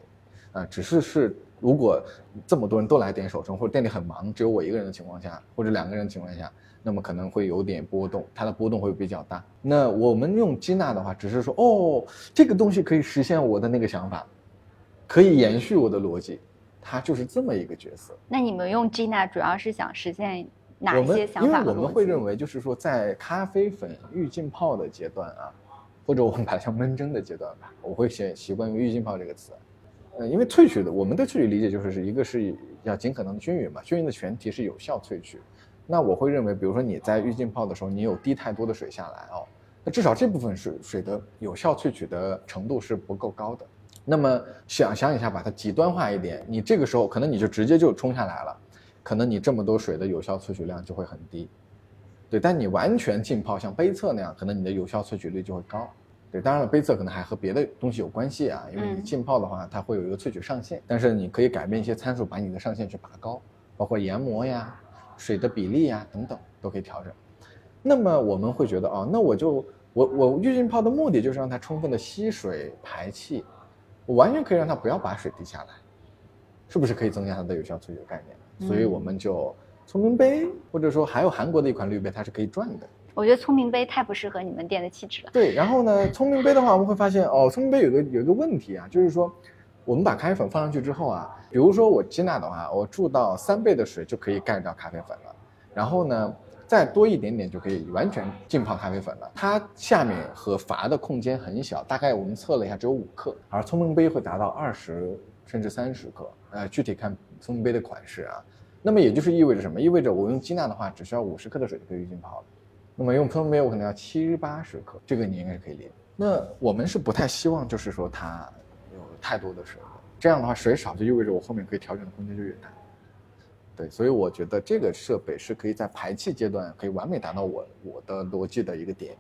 Speaker 2: 啊，只是是如果这么多人都来点手冲，或者店里很忙，只有我一个人的情况下，或者两个人的情况下，那么可能会有点波动，它的波动会比较大。那我们用基纳的话，只是说哦，这个东西可以实现我的那个想法，可以延续我的逻辑，它就是这么一个角色。
Speaker 1: 那你们用 Gina 主要是想实现哪些想
Speaker 2: 因为
Speaker 1: 法和逻辑
Speaker 2: 我们会认为，就是说，在咖啡粉预浸泡的阶段啊，或者我们把它叫闷蒸的阶段吧，我会先习惯用预浸泡这个词。呃，因为萃取的，我们的萃取理解就是是一个是要尽可能的均匀嘛，均匀的前提是有效萃取。那我会认为，比如说你在预浸泡的时候，你有滴太多的水下来哦，那至少这部分水水的有效萃取的程度是不够高的。那么想想一下，把它极端化一点，你这个时候可能你就直接就冲下来了，可能你这么多水的有效萃取量就会很低。对，但你完全浸泡像杯测那样，可能你的有效萃取率就会高。对，当然了，杯测可能还和别的东西有关系啊，因为你
Speaker 1: 嗯
Speaker 2: 浸泡的话，它会有一个萃取上限，但是你可以改变一些参数，把你的上限去拔高，包括研磨呀、水的比例呀等等都可以调整。那么我们会觉得哦，那我就我我预浸泡的目的就是让它充分的吸水排气，我完全可以让它不要把水滴下来，是不是可以增加它的有效萃取概念？所以我们就聪明杯，或者说还有韩国的一款滤杯，它是可以转的。
Speaker 1: 我觉得聪明杯太不适合你们店的气质了。
Speaker 2: 对，然后呢，聪明杯的话，我们会发现哦，聪明杯有个有一个问题啊，就是说，我们把咖啡粉放上去之后啊，比如说我接纳的话，我注到三倍的水就可以盖掉咖啡粉了，然后呢，再多一点点就可以完全浸泡咖啡粉了。它下面和阀的空间很小，大概我们测了一下，只有五克，而聪明杯会达到二十甚至三十克，呃，具体看聪明杯的款式啊。那么也就是意味着什么？意味着我用基纳的话，只需要五十克的水就可以浸泡了。那么用聪明杯，我可能要七八十克，这个你应该是可以理解。那我们是不太希望，就是说它有太多的水，这样的话水少就意味着我后面可以调整的空间就越大。对，所以我觉得这个设备是可以在排气阶段可以完美达到我我的逻辑的一个点。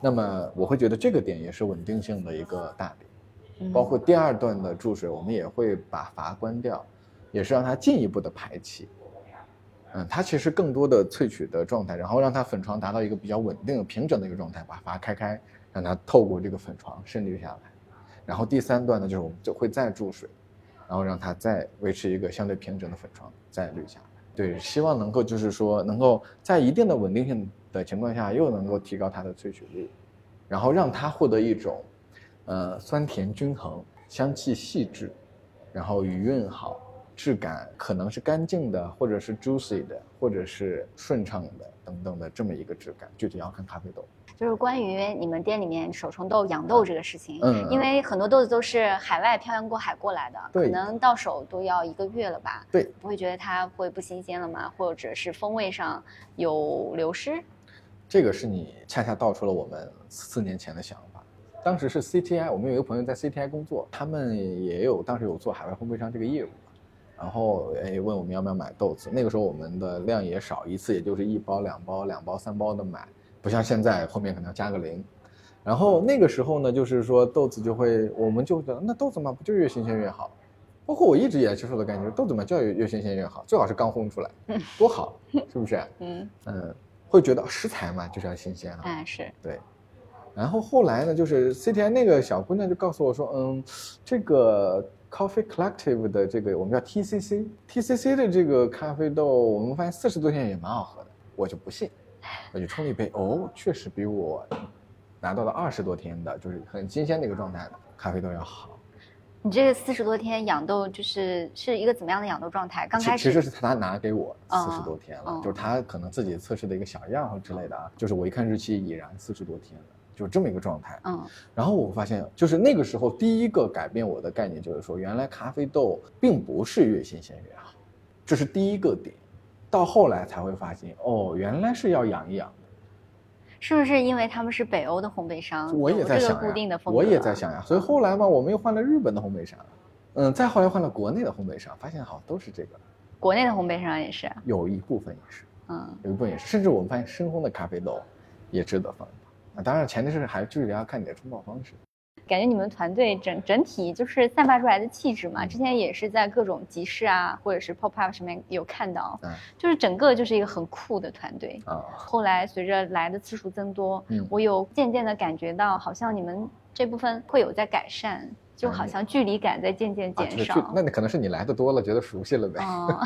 Speaker 2: 那么我会觉得这个点也是稳定性的一个大点，包括第二段的注水，我们也会把阀关掉，也是让它进一步的排气。嗯，它其实更多的萃取的状态，然后让它粉床达到一个比较稳定平整的一个状态，把阀开开，让它透过这个粉床渗滤下来。然后第三段呢，就是我们就会再注水，然后让它再维持一个相对平整的粉床，再滤下。对，希望能够就是说，能够在一定的稳定性的情况下，又能够提高它的萃取率，然后让它获得一种，呃，酸甜均衡、香气细致，然后余韵好。质感可能是干净的，或者是 juicy 的，或者是顺畅的等等的这么一个质感，具体要看咖啡豆。
Speaker 1: 就是关于你们店里面手冲豆养豆这个事情，
Speaker 2: 嗯
Speaker 1: 因为很多豆子都是海外漂洋过海过来的，
Speaker 2: 对
Speaker 1: 可能到手都要一个月了吧？
Speaker 2: 对，
Speaker 1: 不会觉得它会不新鲜了吗？或者是风味上有流失？
Speaker 2: 这个是你恰恰道出了我们四年前的想法。当时是 CTI，我们有一个朋友在 CTI 工作，他们也有当时有做海外烘焙商这个业务。然后哎问我们要不要买豆子，那个时候我们的量也少，一次也就是一包、两包、两包、三包的买，不像现在后面可能要加个零。然后那个时候呢，就是说豆子就会，我们就觉得那豆子嘛，不就越新鲜越好？包括我一直也接受的感觉，豆子嘛就要越越新鲜越好，最好是刚烘出来，多好，是不是？
Speaker 1: 嗯，
Speaker 2: 嗯，会觉得食材嘛就是要新鲜啊。
Speaker 1: 哎是，
Speaker 2: 对，然后后来呢，就是 CTI 那个小姑娘就告诉我说，嗯，这个 Coffee Collective 的这个我们叫 TCC，TCC 的这个咖啡豆，我们发现四十多天也蛮好喝的，我就不信。我就冲了一杯，哦，确实比我拿到了二十多天的，就是很新鲜的一个状态的咖啡豆要好。
Speaker 1: 你这个四十多天养豆，就是是一个怎么样的养豆状态？刚开始
Speaker 2: 其实是他拿给我四十多天了，就是他可能自己测试的一个小样或之类的啊。就是我一看日期已然四十多天了，就是这么一个状态。嗯，然后我发现，就是那个时候第一个改变我的概念，就是说原来咖啡豆并不是越新鲜越好，这是第一个点。到后来才会发现，哦，原来是要养一养。
Speaker 1: 是不是因为他们是北欧的烘焙商？
Speaker 2: 我也在想
Speaker 1: 呀，
Speaker 2: 我也在想呀。所以后来嘛，我们又换了日本的烘焙商，嗯，再后来换了国内的烘焙商，发现好都是这个。
Speaker 1: 国内的烘焙商也是，
Speaker 2: 有一部分也是，嗯，有一部分也是，甚至我们发现深烘的咖啡豆也值得放。啊，当然前提是还具体要看你的冲泡方式。
Speaker 1: 感觉你们团队整整体就是散发出来的气质嘛，之前也是在各种集市啊，或者是 pop up 上面有看到，就是整个就是一个很酷的团队啊。后来随着来的次数增多，我有渐渐的感觉到，好像你们这部分会有在改善。就好像距离感在渐渐减少，
Speaker 2: 那你可能是你来的多了，觉得熟悉了呗？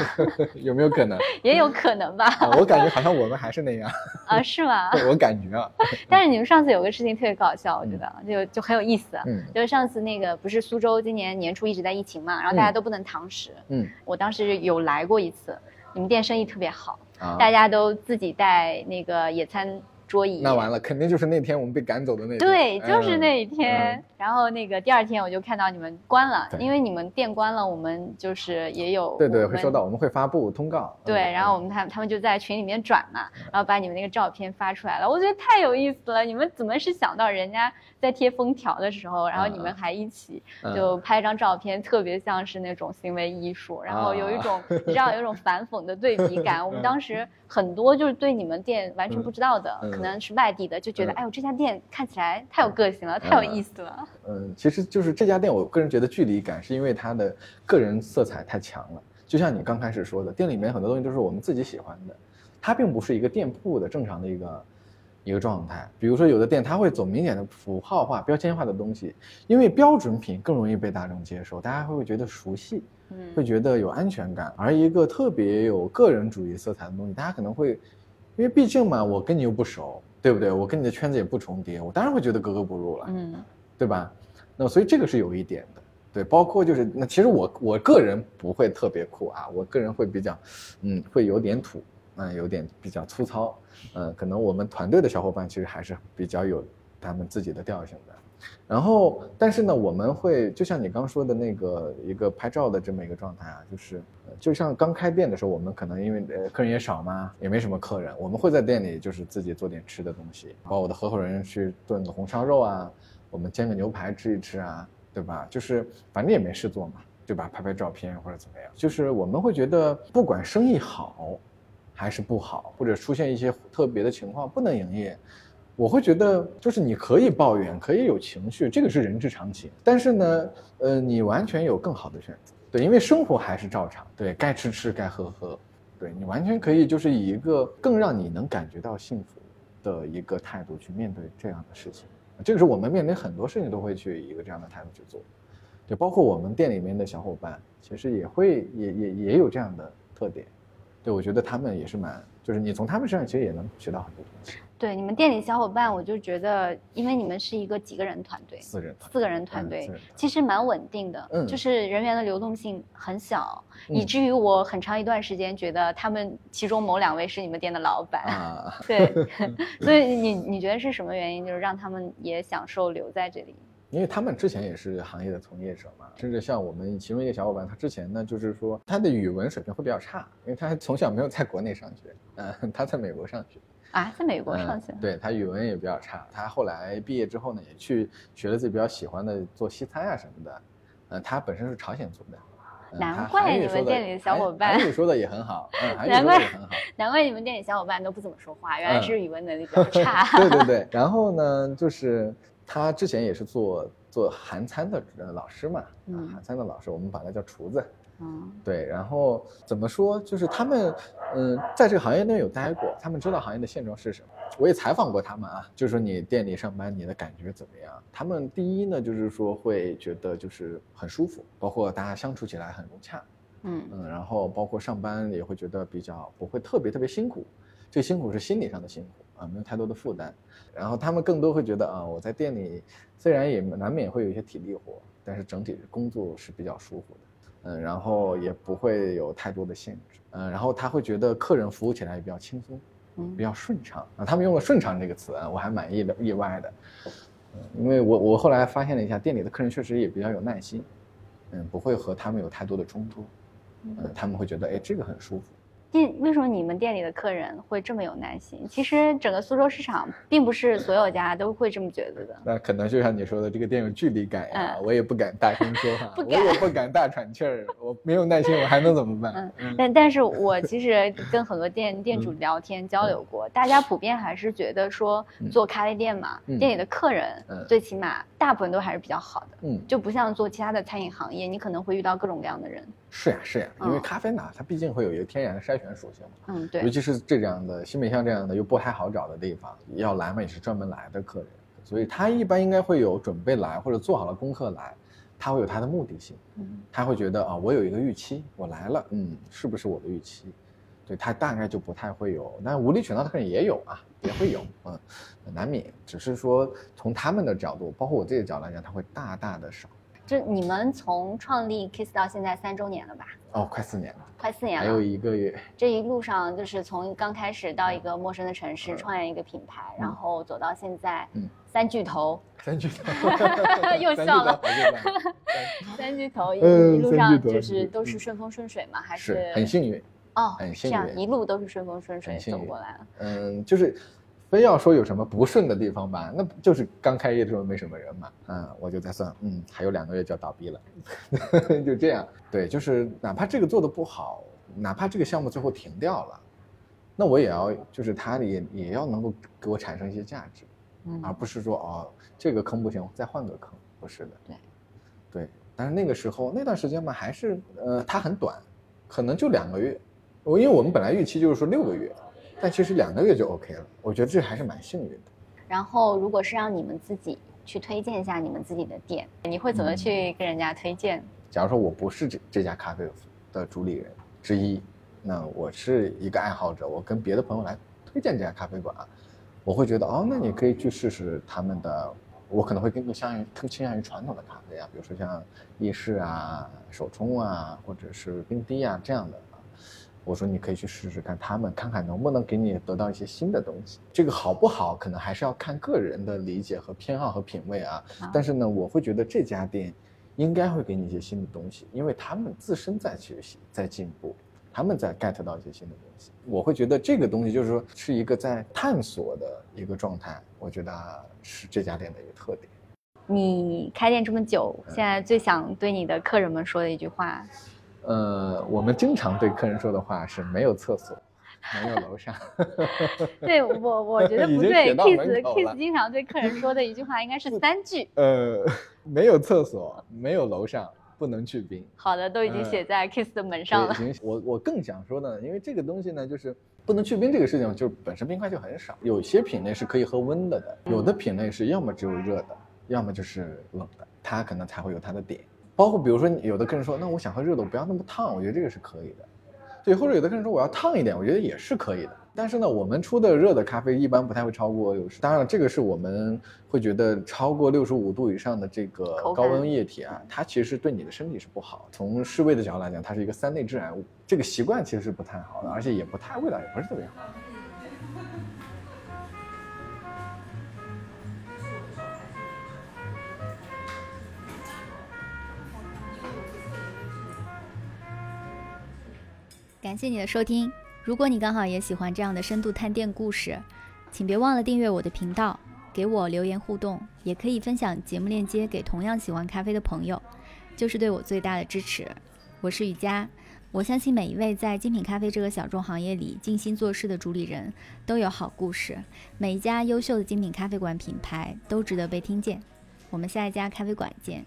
Speaker 2: 有没有可能？
Speaker 1: 也有可能吧。
Speaker 2: 我感觉好像我们还是那样
Speaker 1: 啊？是吗？
Speaker 2: 我感觉啊。
Speaker 1: 但是你们上次有个事情特别搞笑，我觉得就就很有意思。嗯，就是上次那个不是苏州今年年初一直在疫情嘛，然后大家都不能堂食。嗯，我当时有来过一次，你们店生意特别好，大家都自己带那个野餐。桌椅，
Speaker 2: 那完了，肯定就是那天我们被赶走的那天。
Speaker 1: 对，就是那一天。然后那个第二天我就看到你们关了，因为你们店关了，我们就是也有
Speaker 2: 对对会收到，我们会发布通告。
Speaker 1: 对，然后我们他他们就在群里面转嘛，然后把你们那个照片发出来了，我觉得太有意思了。你们怎么是想到人家在贴封条的时候，然后你们还一起就拍张照片，特别像是那种行为艺术，然后有一种你知道有一种反讽的对比感。我们当时很多就是对你们店完全不知道的，可能是外地的，就觉得哎呦这家店看起来太有个性了，太有意思了。
Speaker 2: 嗯，其实就是这家店，我个人觉得距离感是因为它的个人色彩太强了。就像你刚开始说的，店里面很多东西都是我们自己喜欢的，它并不是一个店铺的正常的一个一个状态。比如说有的店，它会走明显的符号化、标签化的东西，因为标准品更容易被大众接受，大家会觉得熟悉，嗯，会觉得有安全感。而一个特别有个人主义色彩的东西，大家可能会，因为毕竟嘛，我跟你又不熟，对不对？我跟你的圈子也不重叠，我当然会觉得格格不入了，嗯。对吧？那所以这个是有一点的，对，包括就是那其实我我个人不会特别酷啊，我个人会比较，嗯，会有点土，嗯，有点比较粗糙，嗯，可能我们团队的小伙伴其实还是比较有他们自己的调性的。然后，但是呢，我们会就像你刚说的那个一个拍照的这么一个状态啊，就是就像刚开店的时候，我们可能因为呃客人也少嘛，也没什么客人，我们会在店里就是自己做点吃的东西，包括我的合伙人去炖个红烧肉啊。我们煎个牛排吃一吃啊，对吧？就是反正也没事做嘛，对吧？拍拍照片或者怎么样。就是我们会觉得，不管生意好还是不好，或者出现一些特别的情况不能营业，我会觉得就是你可以抱怨，可以有情绪，这个是人之常情。但是呢，呃，你完全有更好的选择，对，因为生活还是照常，对该吃吃，该喝喝，对你完全可以就是以一个更让你能感觉到幸福的一个态度去面对这样的事情。这个是我们面临很多事情都会去一个这样的态度去做，就包括我们店里面的小伙伴，其实也会也也也有这样的特点，对我觉得他们也是蛮，就是你从他们身上其实也能学到很多东西。
Speaker 1: 对你们店里小伙伴，我就觉得，因为你们是一个几个人团队，
Speaker 2: 四人，
Speaker 1: 四个人团队，其实蛮稳定的，嗯，就是人员的流动性很小，以至于我很长一段时间觉得他们其中某两位是你们店的老板，啊，对，所以你你觉得是什么原因，就是让他们也享受留在这里？
Speaker 2: 因为他们之前也是行业的从业者嘛，甚至像我们其中一个小伙伴，他之前呢就是说他的语文水平会比较差，因为他从小没有在国内上学，嗯，他在美国上学。
Speaker 1: 啊，在美国上学，
Speaker 2: 对他语文也比较差。他后来毕业之后呢，也去学了自己比较喜欢的做西餐啊什么的。嗯，他本身是朝鲜族的。
Speaker 1: 难怪你们店里的小伙伴，
Speaker 2: 韩语说的也很好。嗯，难怪
Speaker 1: 难怪你们店里小伙伴都不怎么说话，原来是语文能力比较差。
Speaker 2: 对对对，然后呢，就是他之前也是做做韩餐的老师嘛，韩餐的老师，我们把他叫厨子。嗯，对，然后怎么说？就是他们，嗯，在这个行业内有待过，他们知道行业的现状是什么。我也采访过他们啊，就是说你店里上班，你的感觉怎么样？他们第一呢，就是说会觉得就是很舒服，包括大家相处起来很融洽。嗯嗯，然后包括上班也会觉得比较不会特别特别辛苦，这辛苦是心理上的辛苦啊，没有太多的负担。然后他们更多会觉得啊，我在店里虽然也难免会有一些体力活，但是整体工作是比较舒服的。嗯，然后也不会有太多的限制。嗯，然后他会觉得客人服务起来也比较轻松，嗯，比较顺畅啊。他们用了“顺畅”这个词啊，我还蛮意的意外的。嗯，因为我我后来发现了一下，店里的客人确实也比较有耐心，嗯，不会和他们有太多的冲突，嗯，他们会觉得哎，这个很舒服。
Speaker 1: 店为什么你们店里的客人会这么有耐心？其实整个苏州市场并不是所有家都会这么觉得的。
Speaker 2: 那可能就像你说的，这个店有距离感呀，我也不敢大声说话，我也不敢大喘气儿，我没有耐心，我还能怎么办？
Speaker 1: 嗯，但但是我其实跟很多店 店主聊天交流过，大家普遍还是觉得说做咖啡店嘛，店里的客人最起码大部分都还是比较好的，嗯，就不像做其他的餐饮行业，你可能会遇到各种各样的人。
Speaker 2: 是呀，是呀，因为咖啡呢，它毕竟会有一个天然的筛选属性嘛。
Speaker 1: 嗯，对。
Speaker 2: 尤其是这样的西北巷这样的又不太好找的地方，要来嘛也是专门来的客人，所以他一般应该会有准备来或者做好了功课来，他会有他的目的性。嗯，他会觉得啊，我有一个预期，我来了，嗯，是不是我的预期？对他大概就不太会有，但无理取闹的客人也有啊，也会有，嗯，难免。只是说从他们的角度，包括我自己的角度来讲，他会大大的少。
Speaker 1: 就你们从创立 Kiss 到现在三周年了吧？
Speaker 2: 哦，快四年了，
Speaker 1: 快四年了，
Speaker 2: 还有一个月。
Speaker 1: 这一路上就是从刚开始到一个陌生的城市创业一个品牌，然后走到现在，嗯，三巨头，
Speaker 2: 三巨头，
Speaker 1: 又 笑了，三巨头一路上就是都是顺风顺水嘛，还
Speaker 2: 是很幸运
Speaker 1: 哦，
Speaker 2: 很幸运，
Speaker 1: 一路都是顺风顺水走过来了。
Speaker 2: 嗯，就是。非要说有什么不顺的地方吧，那就是刚开业的时候没什么人嘛。嗯，我就在算，嗯，还有两个月就要倒闭了，就这样。对，就是哪怕这个做的不好，哪怕这个项目最后停掉了，那我也要，就是它也也要能够给我产生一些价值，嗯，而不是说哦，这个坑不行，再换个坑，不是的。
Speaker 1: 对，
Speaker 2: 对。但是那个时候那段时间嘛，还是呃，它很短，可能就两个月。我因为我们本来预期就是说六个月。但其实两个月就 OK 了，我觉得这还是蛮幸运的。
Speaker 1: 然后，如果是让你们自己去推荐一下你们自己的店，你会怎么去跟人家推荐？
Speaker 2: 假如说我不是这这家咖啡的主理人之一，那我是一个爱好者，我跟别的朋友来推荐这家咖啡馆，我会觉得哦，那你可以去试试他们的，我可能会更向于更倾向于传统的咖啡啊，比如说像意式啊、手冲啊，或者是冰滴啊这样的。我说你可以去试试看，他们看看能不能给你得到一些新的东西。这个好不好，可能还是要看个人的理解和偏好和品味啊。但是呢，我会觉得这家店应该会给你一些新的东西，因为他们自身在学习，在进步，他们在 get 到一些新的东西。我会觉得这个东西就是说是一个在探索的一个状态。我觉得是这家店的一个特点。
Speaker 1: 你开店这么久，现在最想对你的客人们说的一句话？
Speaker 2: 呃，我们经常对客人说的话是没有厕所，没有楼上。
Speaker 1: 对我，我觉得不对。Kiss Kiss 经常对客人说的一句话应该是三句。
Speaker 2: 呃，没有厕所，没有楼上，不能去冰。
Speaker 1: 好的，都已经写在 Kiss 的门上了。
Speaker 2: 我我更想说的，因为这个东西呢，就是不能去冰这个事情，就是本身冰块就很少。有些品类是可以喝温的的，有的品类是要么只有热的，要么就是冷的，它可能才会有它的点。包括比如说，有的客人说，那我想喝热的，我不要那么烫，我觉得这个是可以的。对，或者有的客人说我要烫一点，我觉得也是可以的。但是呢，我们出的热的咖啡一般不太会超过六十。当然了，这个是我们会觉得超过六十五度以上的这个高温液体啊，它其实对你的身体是不好。从世卫的角度来讲，它是一个三类致癌物，这个习惯其实是不太好的，而且也不太味道也不是特别好。
Speaker 1: 感谢你的收听。如果你刚好也喜欢这样的深度探店故事，请别忘了订阅我的频道，给我留言互动，也可以分享节目链接给同样喜欢咖啡的朋友，就是对我最大的支持。我是雨佳，我相信每一位在精品咖啡这个小众行业里尽心做事的主理人都有好故事，每一家优秀的精品咖啡馆品牌都值得被听见。我们下一家咖啡馆见。